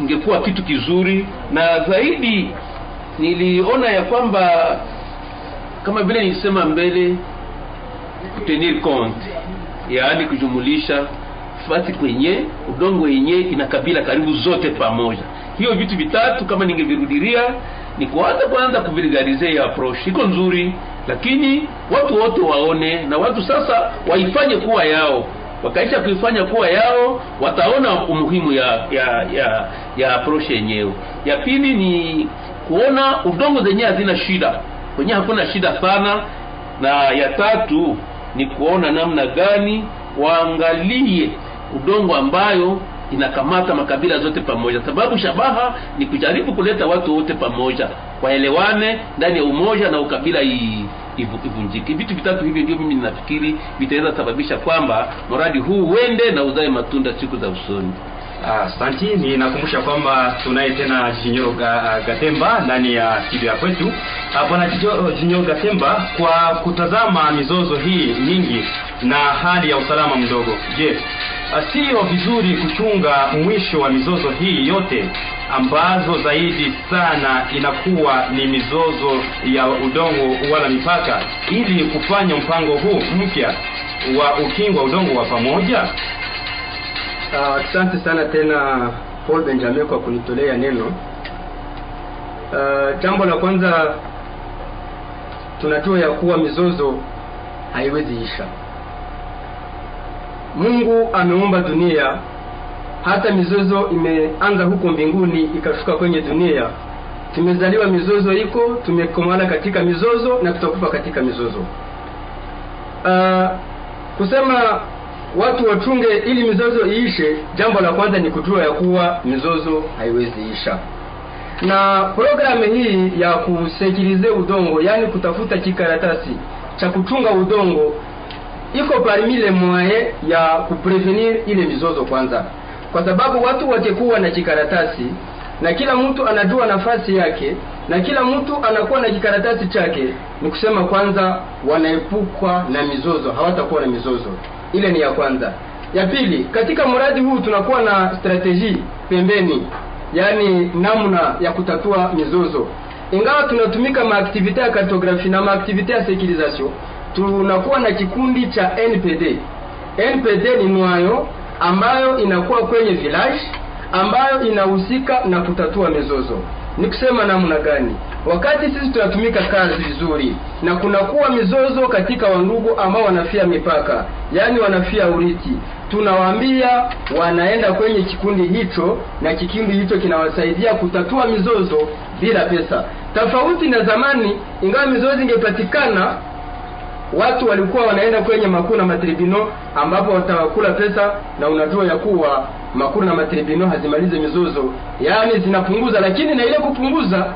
ingekuwa kitu kizuri. Na zaidi niliona ya kwamba kama vile nilisema mbele kutenir compte yaani kujumulisha fasi kwenye udongo yenye ina kabila karibu zote pamoja. Hiyo vitu vitatu kama ningevirudiria ni kuanza kwanza kuvulgarize ya approach. Iko nzuri lakini watu wote waone na watu sasa waifanye kuwa yao wakaisha kuifanya kuwa yao wataona umuhimu ya ya ya, ya approach yenyewe. Ya pili ni kuona udongo zenyewe hazina shida. Kwenyewe hakuna shida sana. Na ya tatu ni kuona namna gani waangalie udongo ambayo inakamata makabila zote pamoja. Sababu shabaha ni kujaribu kuleta watu wote pamoja waelewane ndani ya umoja na ukabila i- ivu- ivunjike vitu vitatu hivyo ndio mimi ninafikiri vitaweza sababisha kwamba mradi huu uende na uzae matunda siku za usoni Asanti, ninakumbusha kwamba tunaye tena Jinyo Ga- Gatemba ndani ya studio ya kwetu. Ah, Bwana Jinyo- Gatemba, kwa kutazama mizozo hii mingi na hali ya usalama mdogo, je, yes. sio vizuri kuchunga mwisho wa mizozo hii yote ambazo zaidi sana inakuwa ni mizozo ya udongo wala mipaka, ili kufanya mpango huu mpya wa ukingo wa udongo wa pamoja? Asante uh, sana tena Paul Benjamin kwa kunitolea neno. Uh, jambo la kwanza tunajua ya kuwa mizozo haiwezi isha. Mungu ameumba dunia, hata mizozo imeanza huko mbinguni ikashuka kwenye dunia. Tumezaliwa mizozo iko, tumekomana katika mizozo na tutakufa katika mizozo. Uh, kusema watu wachunge ili mizozo iishe, jambo la kwanza ni kujua ya kuwa mizozo haiwezi isha. Na programu hii ya kusekirize udongo, yani kutafuta kikaratasi cha kuchunga udongo iko parmi le moyen ya kuprevenir ile mizozo kwanza, kwa sababu watu wakikuwa na kikaratasi na kila mtu anajua nafasi yake na kila mtu anakuwa na kikaratasi chake, ni kusema kwanza wanaepukwa na mizozo, hawatakuwa na mizozo. Ile ni ya kwanza. Ya pili, katika mradi huu tunakuwa na strateji pembeni, yaani namna ya kutatua mizozo. Ingawa tunatumika maaktivite ya kartografi na maaktivite ya securisation, tunakuwa na kikundi cha NPD. NPD ni nwayo ambayo inakuwa kwenye village ambayo inahusika na kutatua mizozo. Ni kusema namna gani? Wakati sisi tunatumika kazi vizuri na kunakuwa mizozo katika wandugu ambao wanafia mipaka, yaani wanafia urithi, tunawaambia wanaenda kwenye kikundi hicho, na kikundi hicho kinawasaidia kutatua mizozo bila pesa, tofauti na zamani. Ingawa mizozo ingepatikana watu walikuwa wanaenda kwenye makuu na matribino ambapo watawakula pesa, na unajua ya kuwa makuu na matribino hazimalize mizozo, yaani zinapunguza, lakini na ile kupunguza,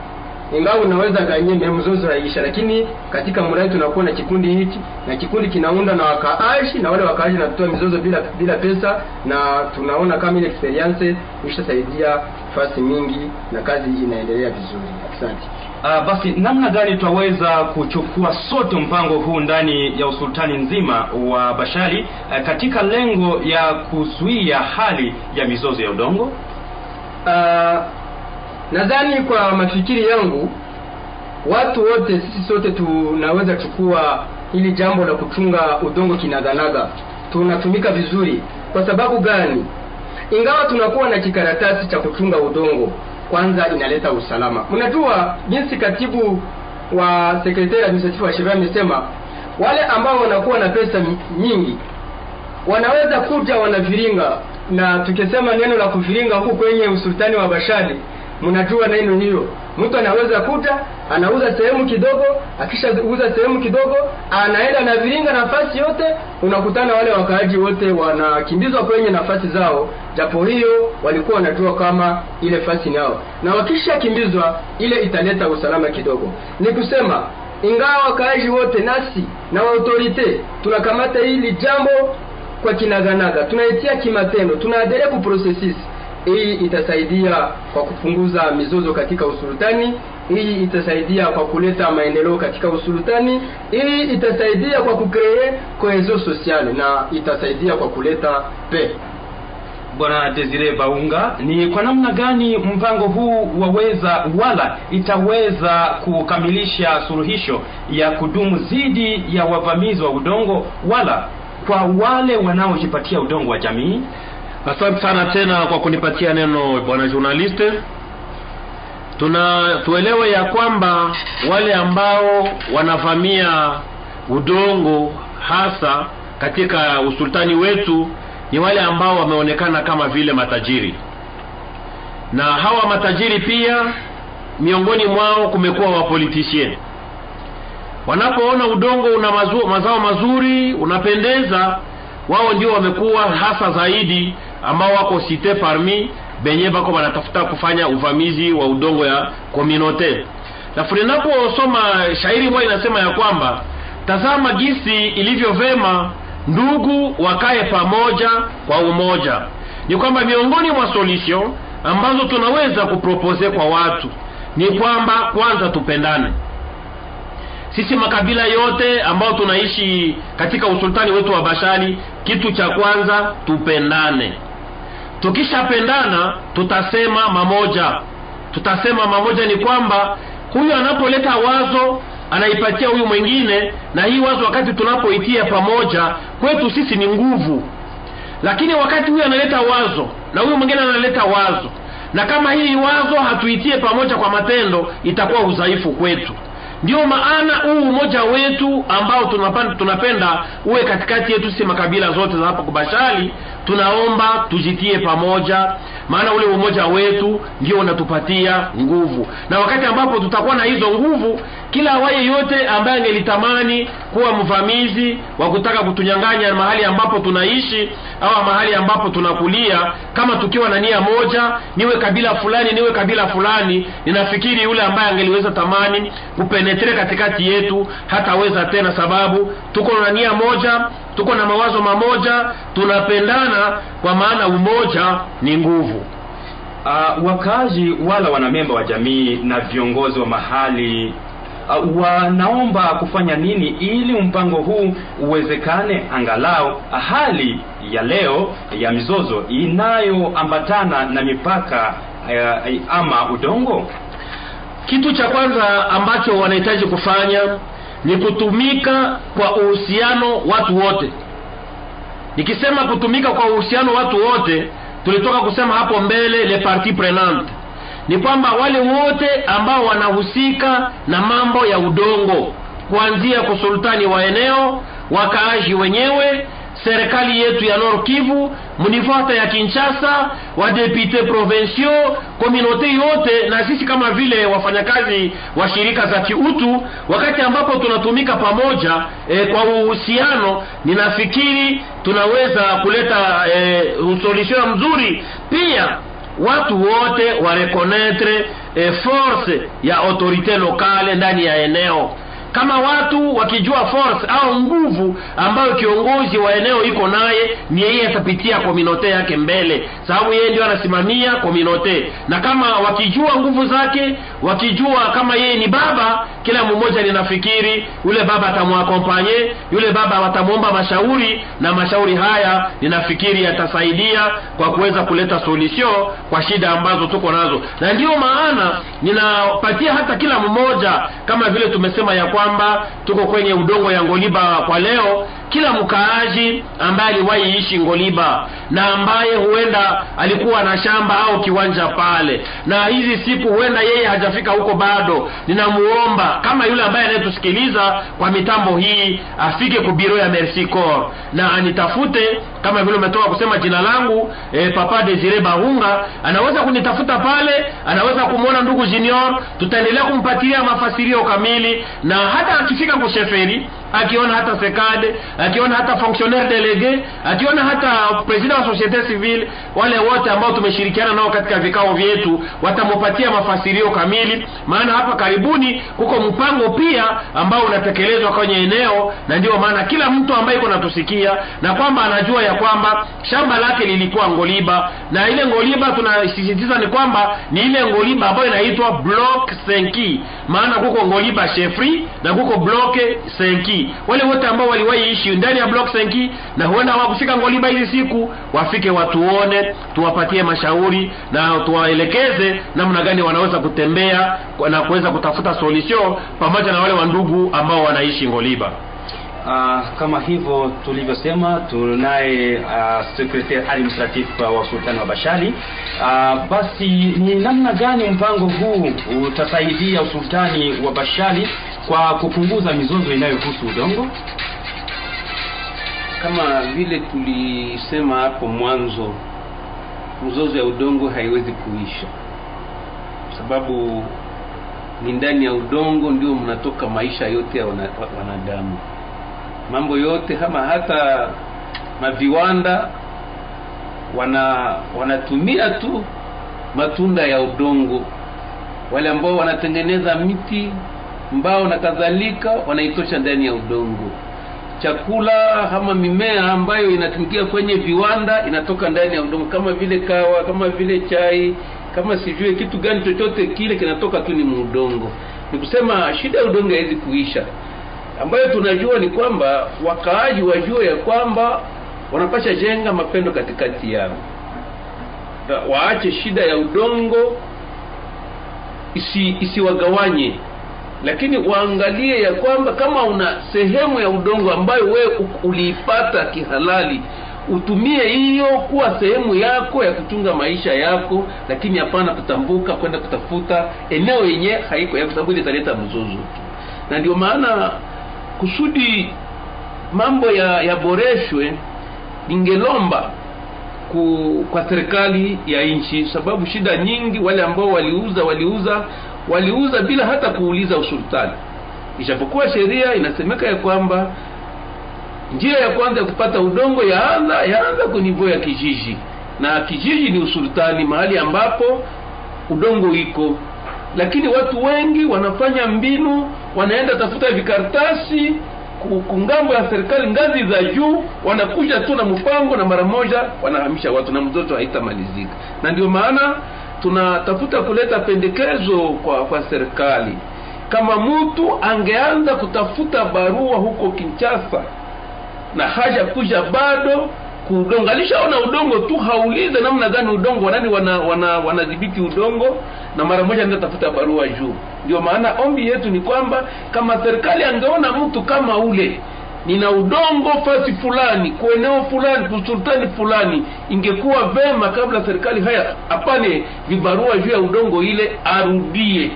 ingawa unaweza ganye mzozo haisha, lakini katika mradi tunakuwa na kikundi hichi, na kikundi kinaunda na wakaaji, na wale wakaaji natoa mizozo bila bila pesa, na tunaona kama ile experience ishasaidia fasi mingi na kazi inaendelea vizuri. Asante. Uh, basi namna gani tutaweza kuchukua sote mpango huu ndani ya usultani nzima wa Bashali uh, katika lengo ya kuzuia hali ya mizozo ya udongo? Uh, nadhani kwa mafikiri yangu watu wote sisi sote tunaweza chukua hili jambo la kuchunga udongo kinaganaga, tunatumika vizuri. Kwa sababu gani? Ingawa tunakuwa na kikaratasi cha kuchunga udongo, kwanza inaleta usalama. Mnajua jinsi katibu wa sekretari administrative wa sheria amesema, wale ambao wanakuwa na pesa nyingi wanaweza kuja wanaviringa, na tukisema neno la kuviringa huku kwenye usultani wa Bashari, mnajua neno hiyo. Mtu anaweza kuta anauza sehemu kidogo, akishauza sehemu kidogo anaenda na viringa nafasi yote, unakutana wale wakaaji wote wanakimbizwa kwenye nafasi zao, japo hiyo walikuwa wanajua kama ile fasi nao na wakishakimbizwa ile italeta usalama kidogo. Ni kusema ingawa wakaaji wote nasi na autorite tunakamata hili jambo kwa kinaganaga, tunaitia kimatendo, tunaendelea ku processes hii itasaidia kwa kupunguza mizozo katika usultani. Hii itasaidia kwa kuleta maendeleo katika usultani. Hii itasaidia kwa kukree kohezo sociale na itasaidia kwa kuleta pe Bwana Desire Baunga, ni kwa namna gani mpango huu waweza wala itaweza kukamilisha suluhisho ya kudumu dhidi ya wavamizi wa udongo wala kwa wale wanaojipatia udongo wa jamii? Asante sana tena kwa kunipatia neno bwana journaliste. Tuna tuelewe ya kwamba wale ambao wanavamia udongo hasa katika usultani wetu ni wale ambao wameonekana kama vile matajiri, na hawa matajiri pia miongoni mwao kumekuwa wapolitisien. Wanapoona udongo una mazao mazuri unapendeza, wao ndio wamekuwa hasa zaidi ambao wako cite parmi benye bako wanatafuta kufanya uvamizi wa udongo ya kominote Na naposoma shairi moja inasema ya kwamba tazama gisi ilivyo vema ndugu wakae pamoja kwa umoja. Ni kwamba miongoni mwa solution ambazo tunaweza kupropose kwa watu ni kwamba kwanza tupendane sisi makabila yote ambao tunaishi katika usultani wetu wa Bashali, kitu cha kwanza tupendane. Tukishapendana tutasema mamoja, tutasema mamoja ni kwamba huyu anapoleta wazo anaipatia huyu mwingine, na hii wazo wakati tunapoitia pamoja kwetu sisi ni nguvu, lakini wakati huyu analeta wazo na huyu mwingine analeta wazo, na kama hii wazo hatuitie pamoja kwa matendo, itakuwa udhaifu kwetu. Ndiyo maana huu umoja wetu ambao tunapenda, uwe katikati yetu sisi makabila zote za hapa Kubashali, tunaomba tujitie pamoja, maana ule umoja wetu ndio unatupatia nguvu, na wakati ambapo tutakuwa na hizo nguvu, kila waye yote ambaye angelitamani kuwa mvamizi wa kutaka kutunyang'anya mahali ambapo tunaishi au mahali ambapo tunakulia, kama tukiwa na nia moja, niwe kabila fulani, niwe kabila fulani, ninafikiri yule ambaye angeliweza tamani kupenetre katikati yetu hataweza tena, sababu tuko na nia moja, tuko na mawazo mamoja, tunapendana, kwa maana umoja ni nguvu. Uh, wakazi wala wanamemba wa jamii na viongozi wa mahali uh, wanaomba kufanya nini ili mpango huu uwezekane, angalau hali ya leo ya mizozo inayoambatana na mipaka uh, ama udongo? Kitu cha kwanza ambacho wanahitaji kufanya ni kutumika kwa uhusiano watu wote. Nikisema kutumika kwa uhusiano watu wote, tulitoka kusema hapo mbele le parti prenante, ni kwamba wale wote ambao wanahusika na mambo ya udongo, kuanzia kusultani wa eneo, wakaaji wenyewe serikali yetu ya Nord Kivu, mnifuata ya Kinshasa, wa wadepute provinciaux, komunote yote, na sisi kama vile wafanyakazi wa shirika za kiutu, wakati ambapo tunatumika pamoja e, kwa uhusiano, ninafikiri tunaweza kuleta e, solution mzuri. Pia watu wote warekonetre e, force ya autorité lokale ndani ya eneo kama watu wakijua force au nguvu ambayo kiongozi wa eneo iko naye, ni yeye atapitia kominote yake mbele, sababu yeye ndio anasimamia kominote. Na kama wakijua nguvu zake, wakijua kama yeye ni baba, kila mmoja ninafikiri yule baba atamwakompanye, yule baba watamwomba mashauri, na mashauri haya ninafikiri yatasaidia kwa kuweza kuleta solution kwa shida ambazo tuko nazo, na ndiyo maana ninapatia hata kila mmoja, kama vile tumesema ya kwamba tuko kwenye udongo ya Ngoliba kwa leo, kila mkaaji ambaye aliwahi ishi ngoliba na ambaye huenda alikuwa na shamba au kiwanja pale. Na hizi siku huenda yeye hajafika huko bado. Ninamuomba kama yule ambaye anayetusikiliza kwa mitambo hii afike ku ya Merci Corps na anitafute kama vile umetoka kusema jina langu eh, papa Desire Bahunga. Anaweza kunitafuta pale anaweza kumwona ndugu Junior. Tutaendelea kumpatia mafasirio kamili na hata akifika kusheferi akiona hata sekade akiona hata fonctionnaire delege akiona hata president wa societe civile wale wote ambao tumeshirikiana nao katika vikao vyetu watamupatia mafasirio kamili. Maana hapa karibuni kuko mpango pia ambao unatekelezwa kwenye eneo na ndio maana kila mtu ambaye iko na kwamba anajua ya kwamba shamba lake lilikuwa ngoliba na ile ngoliba tunasisitiza ni kwamba ni ile ngoliba ambayo inaitwa block 5 maana kuko ngoliba shefri na kuko bloke 5 wale wote ambao waliwahi ishi ndani ya block senki na huenda hawakufika ngoliba hizi siku wafike watuone tuwapatie mashauri na tuwaelekeze namna gani wanaweza kutembea na kuweza kutafuta solution pamoja na wale wandugu ambao wanaishi ngoliba. Uh, kama hivyo tulivyosema tunaye uh, secretary administratif wa sultani wa Bashali. Uh, basi ni namna gani mpango huu utasaidia usultani wa Bashali kwa kupunguza mizozo inayohusu udongo? kama vile tulisema hapo mwanzo mzozo ya udongo haiwezi kuisha. Sababu ni ndani ya udongo ndio mnatoka maisha yote ya wanadamu. Mambo yote kama hata maviwanda wana wanatumia tu matunda ya udongo. Wale ambao wanatengeneza miti mbao na kadhalika wanaitosha ndani ya udongo. Chakula ama mimea ambayo inatumikia kwenye viwanda inatoka ndani ya udongo kama vile kawa kama vile chai kama sijue kitu gani chochote kile kinatoka tu ni muudongo ni kusema shida ya udongo haiwezi kuisha. Ambayo tunajua ni kwamba wakaaji wajue ya kwamba wanapasha jenga mapendo katikati yao. Waache shida ya udongo isi isiwagawanye lakini waangalie ya kwamba kama una sehemu ya udongo ambayo we uliipata kihalali utumie hiyo kuwa sehemu yako ya kuchunga maisha yako lakini hapana kutambuka kwenda kutafuta eneo yenye haiko kwa sababu italeta mzozo na ndio maana kusudi mambo ya yaboreshwe ningelomba ku, kwa serikali ya nchi sababu shida nyingi wale ambao waliuza waliuza waliuza bila hata kuuliza usultani. Ijapokuwa sheria inasemeka ya kwamba njia ya kwanza ya kupata udongo yaanza yaanza kunivo ya kijiji. Na kijiji ni usultani mahali ambapo udongo iko. Lakini watu wengi wanafanya mbinu wanaenda tafuta vikaratasi ku- kungambo ya serikali ngazi za juu wanakuja tu na mpango na mara moja wanahamisha watu na mzozo haitamalizika. Na ndio maana tunatafuta kuleta pendekezo kwa kwa serikali. Kama mtu angeanza kutafuta barua huko Kinshasa na haja kuja bado kuudongo alishaona udongo tu haulize namna gani udongo wanani wanadhibiti wana wana udongo na mara moja ndio tafuta barua juu. Ndio maana ombi yetu ni kwamba kama serikali angeona mtu kama ule nina udongo fasi fulani kueneo eneo fulani kusultani fulani. Ingekuwa vema kabla serikali haya apane vibarua juu ya udongo ile arudie.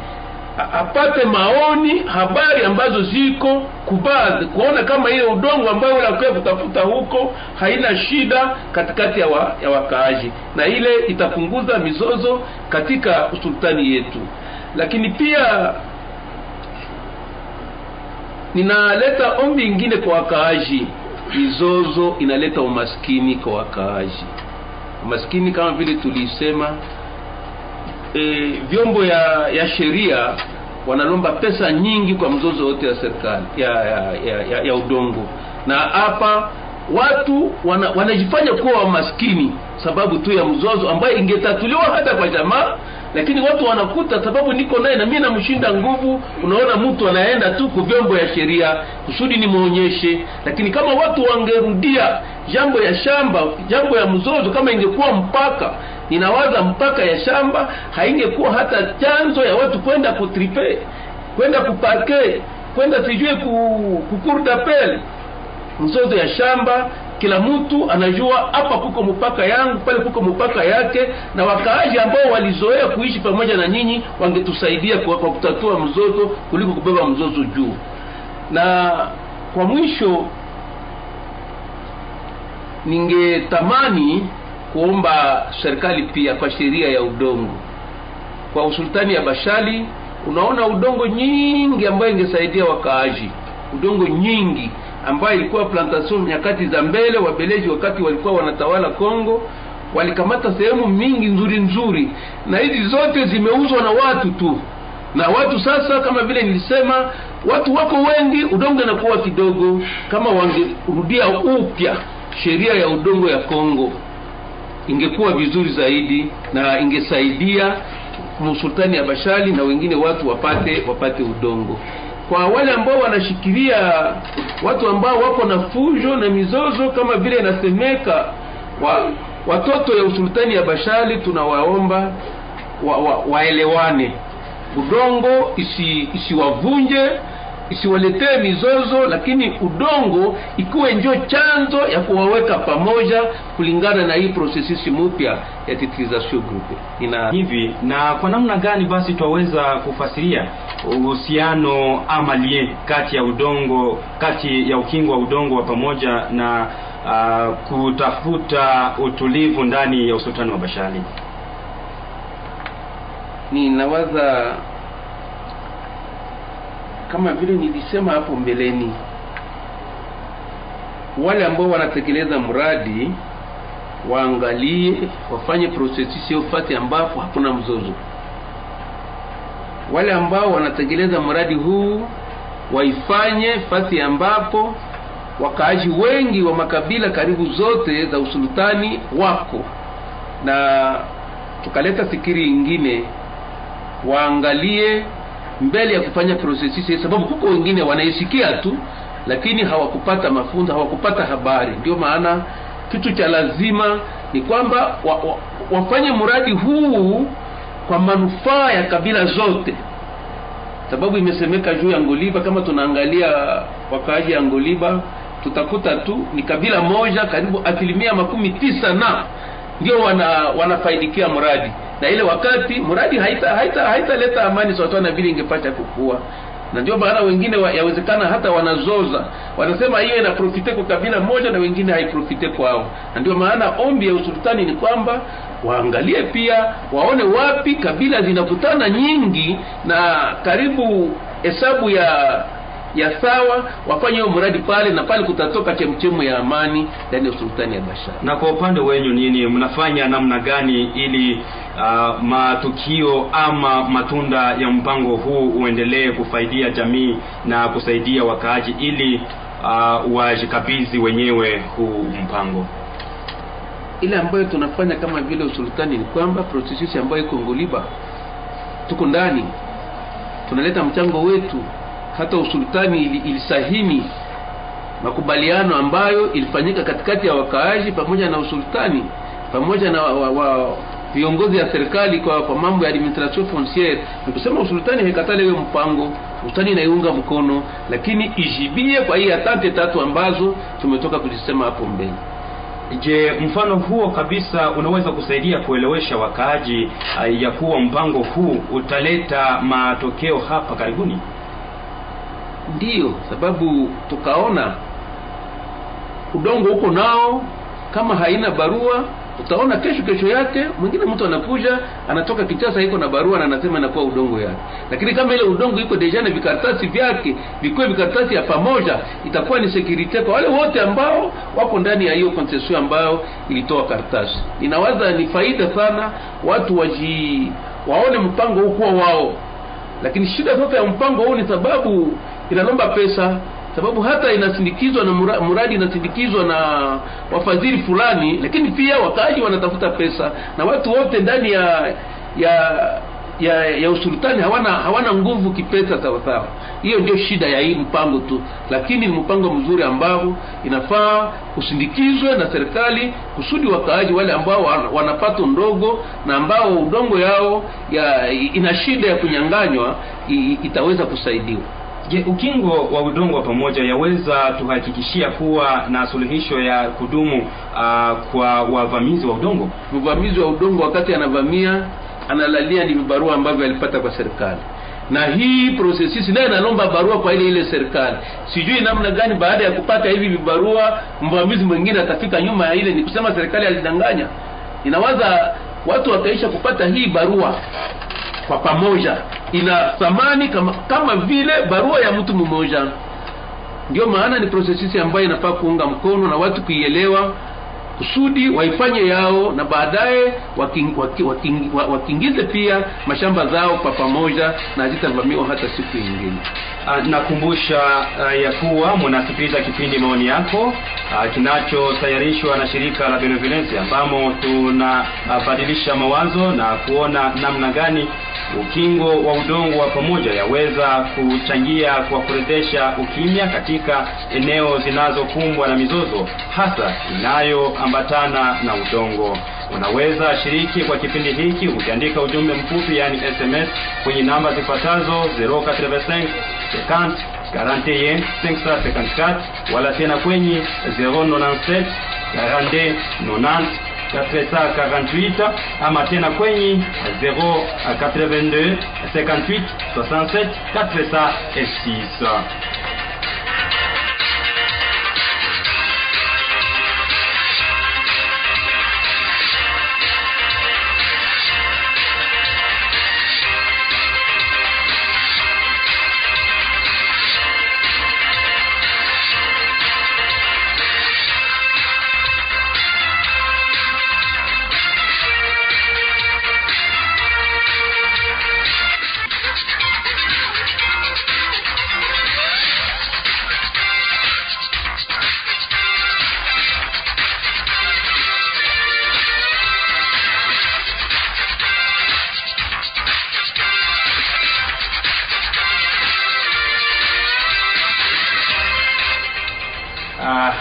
Apate maoni habari ambazo ziko kubadhi kuona kama ile udongo ambayo unakuwa kutafuta huko haina shida katikati ya, wa, ya wakaaji. Na ile itapunguza mizozo katika usultani yetu. Lakini pia ninaleta ombi ingine kwa wakaaji. Mizozo inaleta umaskini kwa wakaaji. Umaskini kama vile tulisema e, vyombo ya ya sheria wanalomba pesa nyingi kwa mzozo wote ya serikali ya, ya, ya, ya, ya udongo. Na hapa watu wana, wanajifanya kuwa wamaskini sababu tu ya mzozo ambayo ingetatuliwa hata kwa jamaa lakini watu wanakuta sababu niko naye na mimi namshinda nguvu. Unaona mtu anaenda tu kuvyombo ya sheria kusudi nimwonyeshe. Lakini kama watu wangerudia jambo ya shamba jambo ya mzozo kama ingekuwa mpaka ninawaza mpaka ya shamba haingekuwa hata chanzo ya watu kwenda kutripe kwenda kuparke kwenda sijue ku, kukur d'appel mzozo ya shamba kila mtu anajua hapa kuko mpaka yangu pale kuko mpaka yake na wakaaji ambao walizoea kuishi pamoja na nyinyi wangetusaidia kwa, kwa kutatua mzozo kuliko kubeba mzozo juu. Na kwa mwisho ningetamani kuomba serikali pia kwa sheria ya udongo. Kwa usultani ya bashali unaona udongo nyingi ambayo ingesaidia wakaaji. Udongo nyingi ambayo ilikuwa plantation nyakati za mbele wabeleji wakati walikuwa wanatawala Kongo walikamata sehemu mingi nzuri nzuri na hizi zote zimeuzwa na watu tu. Na watu sasa kama vile nilisema watu wako wengi udongo inakuwa kidogo kama wangerudia upya sheria ya udongo ya Kongo ingekuwa vizuri zaidi na ingesaidia Musultani ya Bashali na wengine watu wapate wapate udongo kwa wale ambao wanashikilia watu ambao wako na fujo na mizozo kama vile inasemeka wa, watoto ya usultani ya Bashali tunawaomba wa, wa, waelewane. Udongo isi isiwavunje isiwaletee mizozo lakini udongo ikiwe ndio chanzo ya kuwaweka pamoja kulingana na hii prosesisi mpya ya titrisation group ina hivi na kwa namna gani basi twaweza kufasiria uhusiano ama lie kati ya udongo kati ya ukingo wa udongo wa pamoja na uh, kutafuta utulivu ndani ya usultani wa Bashali? Ninawaza kama vile nilisema hapo mbeleni. Wale ambao wanatekeleza mradi waangalie wafanye prosesi ufati ambapo hakuna mzozo. Wale ambao wanatekeleza mradi huu waifanye fasi ambapo wakaaji wengi wa makabila karibu zote za usultani wako. Na tukaleta fikiri ingine waangalie mbele ya kufanya prosesisi sababu huko wengine wanaisikia tu lakini hawakupata mafunzo hawakupata habari. Ndio maana kitu cha lazima ni kwamba wa, wa, wafanye mradi huu kwa manufaa ya kabila zote. Sababu imesemeka juu ya ngoliba kama tunaangalia wakaaji ya ngoliba tutakuta tu ni kabila moja karibu asilimia makumi tisa na ndio wana wanafaidikia mradi na ile wakati mradi haita haita haitaleta amani sawasawa na vile ingepata kukua. Na ndio maana wengine wa, yawezekana hata wanazoza. Wanasema hiyo inaprofite kwa kabila moja na wengine haiprofite kwao. Na ndio maana ombi ya usultani ni kwamba waangalie pia waone wapi kabila zinakutana nyingi na karibu hesabu ya ya sawa wafanye hiyo mradi pale na pale kutatoka chemchemu ya amani ndani ya usultani ya Bashar. Na kwa upande wenyu nini mnafanya namna gani ili uh, matukio ama matunda ya mpango huu uendelee kufaidia jamii na kusaidia wakaaji ili uh, wajikabidhi wenyewe huu mpango? Ile ambayo tunafanya kama vile usultani ni kwamba prosesi ambayo iko Ngoliba tuko ndani tunaleta mchango wetu hata usultani ilisahini makubaliano ambayo ilifanyika katikati ya wakaaji pamoja na usultani pamoja na wa, wa, viongozi ya serikali kwa, kwa mambo ya administration fonciere. ni kusema usultani haikatale hiyo mpango usultani inaiunga mkono lakini ijibie kwa hii atante tatu ambazo tumetoka kuzisema hapo mbele je mfano huo kabisa unaweza kusaidia kuelewesha wakaaji uh, ya kuwa mpango huu utaleta matokeo hapa karibuni ndiyo sababu tukaona udongo huko nao kama haina barua utaona kesho kesho yake mwingine mtu anakuja anatoka kichasa iko na barua na anasema inakuwa udongo yake. Lakini kama ile udongo iko deja na vikaratasi vyake vikuwe vikaratasi ya pamoja itakuwa ni security kwa wale wote ambao wako ndani ya hiyo concession ambayo ilitoa karatasi. Inawaza ni faida sana watu waji waone mpango huu kuwa wao. Lakini shida sasa ya mpango huu ni sababu inalomba pesa sababu hata inasindikizwa na mura, muradi inasindikizwa na wafadhili fulani lakini pia wakaaji wanatafuta pesa na watu wote ndani ya ya ya, ya usultani hawana hawana nguvu kipesa sawa sawa. Hiyo ndio shida ya hii mpango tu lakini ni mpango mzuri ambao inafaa usindikizwe na serikali kusudi wakaaji wale ambao wanapato ndogo na ambao udongo yao ya ina shida ya kunyanganywa itaweza kusaidiwa Je, ukingo wa udongo wa pamoja yaweza tuhakikishia kuwa na suluhisho ya kudumu uh, kwa wavamizi wa udongo? mvamizi wa udongo wakati anavamia analalia ni vibarua ambavyo alipata kwa serikali. Na hii processus naye analomba barua kwa ile ile serikali. Sijui namna gani baada ya kupata hivi vibarua mvamizi mwingine atafika nyuma ya ile ni kusema serikali alidanganya. Inawaza watu wakaisha kupata hii barua kwa pamoja. Ina thamani kama, kama vile barua ya mtu mmoja. Ndio maana ni prosesisi ambayo inafaa kuunga mkono na watu kuielewa kusudi waifanye yao na baadaye wakiingize waki, waki, waki, pia mashamba zao kwa pamoja na hazitavamiwa hata siku nyingine nakumbusha uh, ya kuwa mnasikiliza kipindi maoni yako uh, kinachotayarishwa na shirika la Benevolence ambamo tunabadilisha mawazo na kuona namna gani ukingo wa udongo wa pamoja yaweza kuchangia kwa kurejesha ukimya katika eneo zinazokumbwa na mizozo hasa inayoambatana na udongo. Unaweza shiriki kwa kipindi hiki ukiandika ujumbe mfupi yani SMS kwenye namba zifuatazo 085 50 41 554 wala tena kwenye 097 42 90 448 ama tena kwenye 082 58 67 406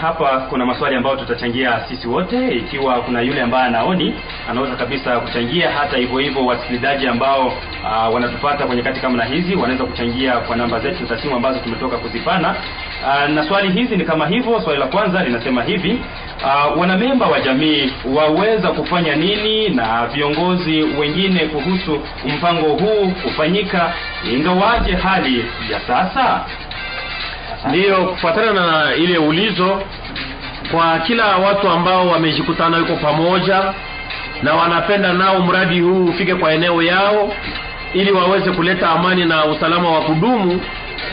hapa kuna maswali ambayo tutachangia sisi wote. Ikiwa kuna yule ambaye anaoni, anaweza kabisa kuchangia. Hata hivyo hivyo, wasikilizaji ambao uh, wanatupata kwenye kati kama na hizi wanaweza kuchangia kwa namba zetu za simu ambazo tumetoka kuzipana. Uh, na swali hizi ni kama hivyo. Swali la kwanza linasema hivi: uh, wanamemba wa jamii waweza kufanya nini na viongozi wengine kuhusu mpango huu kufanyika ingawaje hali ya sasa ndiyo kufuatana na ile ulizo kwa kila watu ambao wamejikutana yuko pamoja na wanapenda nao mradi huu ufike kwa eneo yao ili waweze kuleta amani na usalama wa kudumu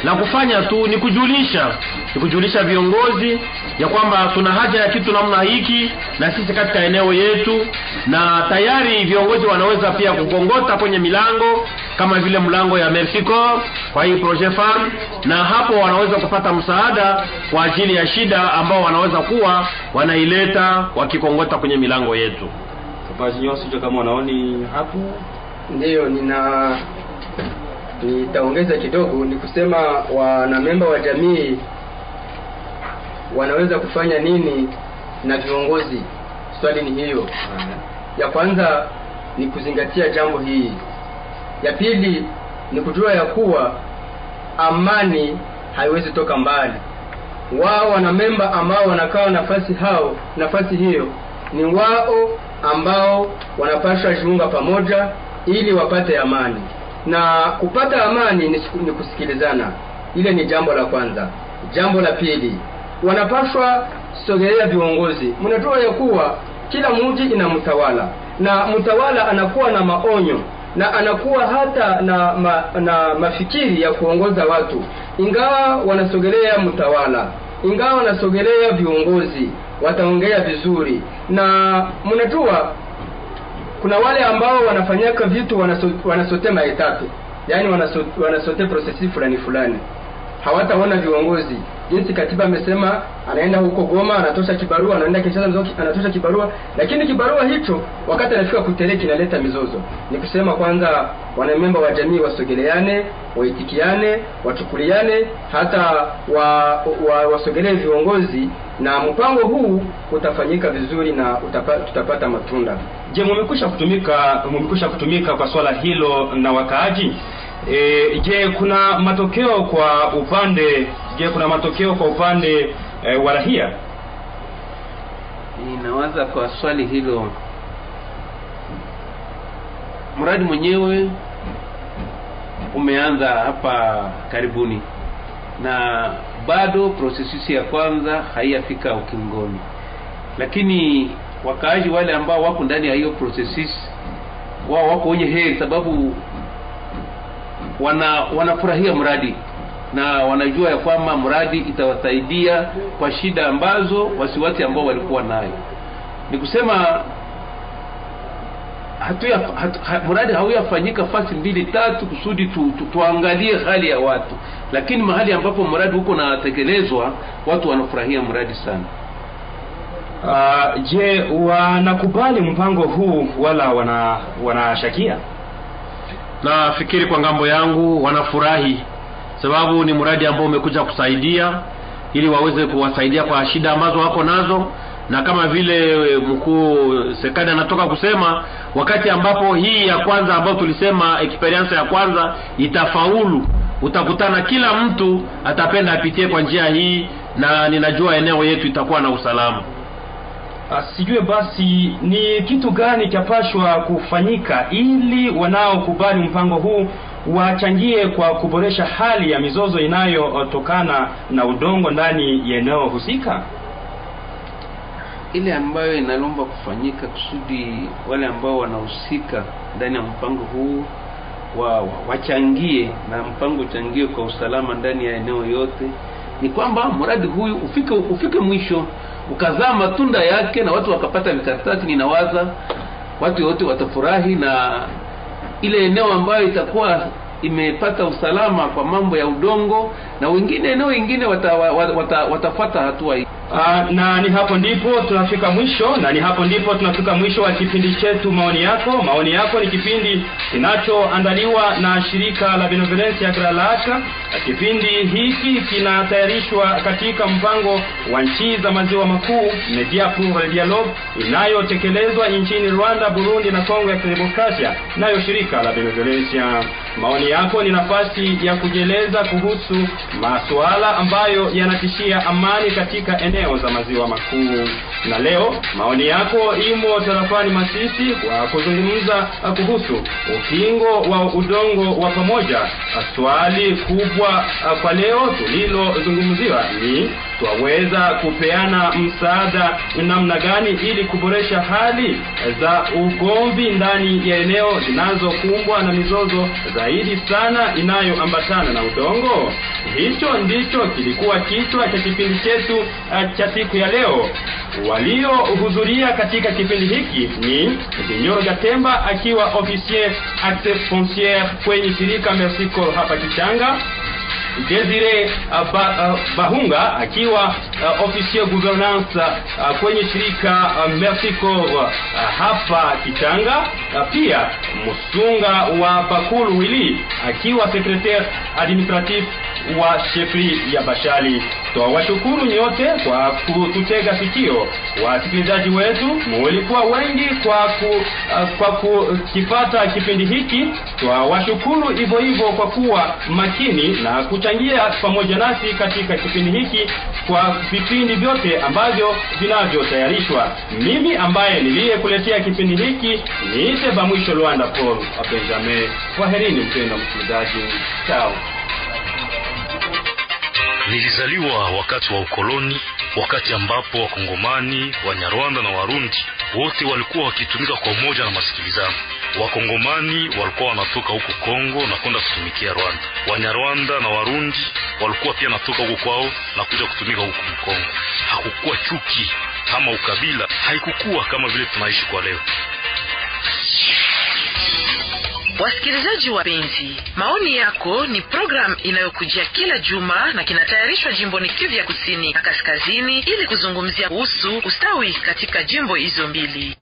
la kufanya tu ni kujulisha ni kujulisha viongozi ya kwamba tuna haja ya kitu namna hiki na sisi katika eneo yetu na tayari viongozi wanaweza pia kukongota kwenye milango kama vile mlango ya Mexico kwa hii projet farm na hapo wanaweza kupata msaada kwa ajili ya shida ambao wanaweza kuwa wanaileta wakikongota kwenye milango yetu. Kama wanaoni hapo. Ndiyo nina nitaongeza kidogo ni kusema wanamemba wa jamii wanaweza kufanya nini na viongozi? Swali ni hiyo. Ya kwanza ni kuzingatia jambo hii ya pili ni kujua ya kuwa amani haiwezi toka mbali. Wao wanamemba ambao wanakaa nafasi hao nafasi hiyo ni wao ambao wanapaswa jiunga pamoja ili wapate amani na kupata amani ni, kusikilizana. Ile ni jambo la kwanza. Jambo la pili wanapaswa sogelea viongozi. Mnajua ya kuwa kila mji ina mtawala na mtawala anakuwa na maonyo na anakuwa hata na ma, na mafikiri ya kuongoza watu. Ingawa wanasogelea mtawala ingawa wanasogelea viongozi wataongea vizuri. Na mnajua kuna wale ambao wanafanyaka vitu wanaso, wanasote maetape yaani wanasote, wanasote prosesi fulani fulani hawataona viongozi. Jinsi katiba amesema anaenda huko Goma anatosha kibarua anaenda Kinshasa anatosha kibarua. Lakini kibarua hicho wakati anafika kutere kinaleta mizozo. Ni kusema kwanza wanamemba wa jamii wasogeleane waitikiane wachukuliane hata wa, wa, wasogelee viongozi na mpango huu utafanyika vizuri na utapa, tutapata matunda. Je mumekwisha kutumika mumekwisha kutumika kwa swala hilo na wakaaji E, je, kuna matokeo kwa upande je, kuna matokeo kwa upande e, wa rahia? Ninawaza kwa swali hilo, mradi mwenyewe umeanza hapa karibuni na bado prosesisi ya kwanza haiyafika ukingoni, lakini wakaaji wale ambao wako ndani ya hiyo prosesisi wao wako wenye heri, sababu wana wanafurahia mradi na wanajua ya kwamba mradi itawasaidia kwa shida ambazo wasiwasi ambao walikuwa nayo. Ni kusema hatuya hatu, ha, mradi hauyafanyika fasi mbili tatu kusudi tu, tu, tuangalie hali ya watu, lakini mahali ambapo mradi huko natekelezwa watu wanafurahia mradi sana. Uh, je, wanakubali mpango huu wala wana wanashakia? Nafikiri kwa ng'ambo yangu wanafurahi sababu ni mradi ambao umekuja kusaidia ili waweze kuwasaidia kwa shida ambazo wako nazo. Na kama vile mkuu sekadi anatoka kusema wakati ambapo hii ya kwanza ambayo tulisema experience ya kwanza itafaulu utakutana kila mtu atapenda apitie kwa njia hii na ninajua eneo yetu itakuwa na usalama sijue basi ni kitu gani chapashwa kufanyika ili wanaokubali mpango huu wachangie kwa kuboresha hali ya mizozo inayotokana na udongo ndani ya eneo husika. ile ambayo inalomba kufanyika kusudi wale ambao wanahusika ndani ya mpango huu wa, wa, wachangie na mpango uchangie kwa usalama ndani ya eneo yote ni kwamba mradi huyu ufike ufike mwisho ukazaa matunda yake na watu wakapata vikaratasi ninawaza watu wote watafurahi na ile eneo ambayo itakuwa imepata usalama kwa mambo ya udongo na wengine eneo wengine wata, wata, wata, hatua hii. Uh, na ni hapo ndipo tunafika mwisho na ni hapo ndipo tunafika mwisho wa kipindi chetu maoni yako. Maoni yako ni kipindi kinachoandaliwa na shirika la benevolence ya Gralaka kipindi hiki kinatayarishwa katika mpango wa nchi za maziwa makuu Media pour dialogue inayotekelezwa nchini Rwanda Burundi na Kongo ya Kidemokrasia. Nayo shirika la benevolence maoni yako ni nafasi ya kujieleza kuhusu masuala ambayo yanatishia amani katika eneo za maziwa makuu na leo maoni yako imo tarafani Masisi kwa kuzungumza kuhusu ukingo wa udongo wa pamoja. Swali kubwa kwa leo tulilozungumziwa ni twaweza kupeana msaada namna gani ili kuboresha hali za ugomvi ndani ya eneo zinazokumbwa na mizozo zaidi sana inayoambatana na udongo. Hicho ndicho kilikuwa kichwa cha kipindi chetu uh, cha siku ya leo. Waliohudhuria katika kipindi hiki ni Binyoro Gatemba akiwa officier acte foncier kwenye shirika Mercy hapa Kichanga, Desire uh, ba, uh, Bahunga akiwa uh, officier gouvernance uh, kwenye shirika uh, Merci Corps uh, hapa Kitanga uh, pia Musunga wa Bakulu Wili akiwa secretaire administratif wa shefri ya Bashali. Twawashukuru nyote kwa kututega sikio. Wasikilizaji wetu, mulikuwa wengi kwa ku, uh, kwa kukipata kipindi hiki. Twawashukuru hivyo hivyo kwa kuwa makini na kuchangia pamoja nasi katika kipindi hiki kwa vipindi vyote ambavyo vinavyotayarishwa. Mimi ambaye niliyekuletea kipindi hiki niite Bamwisho Luanda Paul Benjamin. Kwaherini mpenda msikilizaji, chao. Nilizaliwa wakati wa ukoloni, wakati ambapo Wakongomani, Wanyarwanda na Warundi wote walikuwa wakitumika kwa umoja na masikilizano. Wakongomani walikuwa wanatoka huko Kongo na kwenda kutumikia Rwanda. Wanyarwanda na Warundi walikuwa pia natoka huko kwao na kuja kutumika huko Mkongo. Hakukuwa chuki ama ukabila, haikukuwa kama vile tunaishi kwa leo. Wasikilizaji wapenzi, maoni yako ni programu inayokujia kila juma na kinatayarishwa jimboni Kivu ya kusini na kaskazini ili kuzungumzia kuhusu ustawi katika jimbo hizo mbili.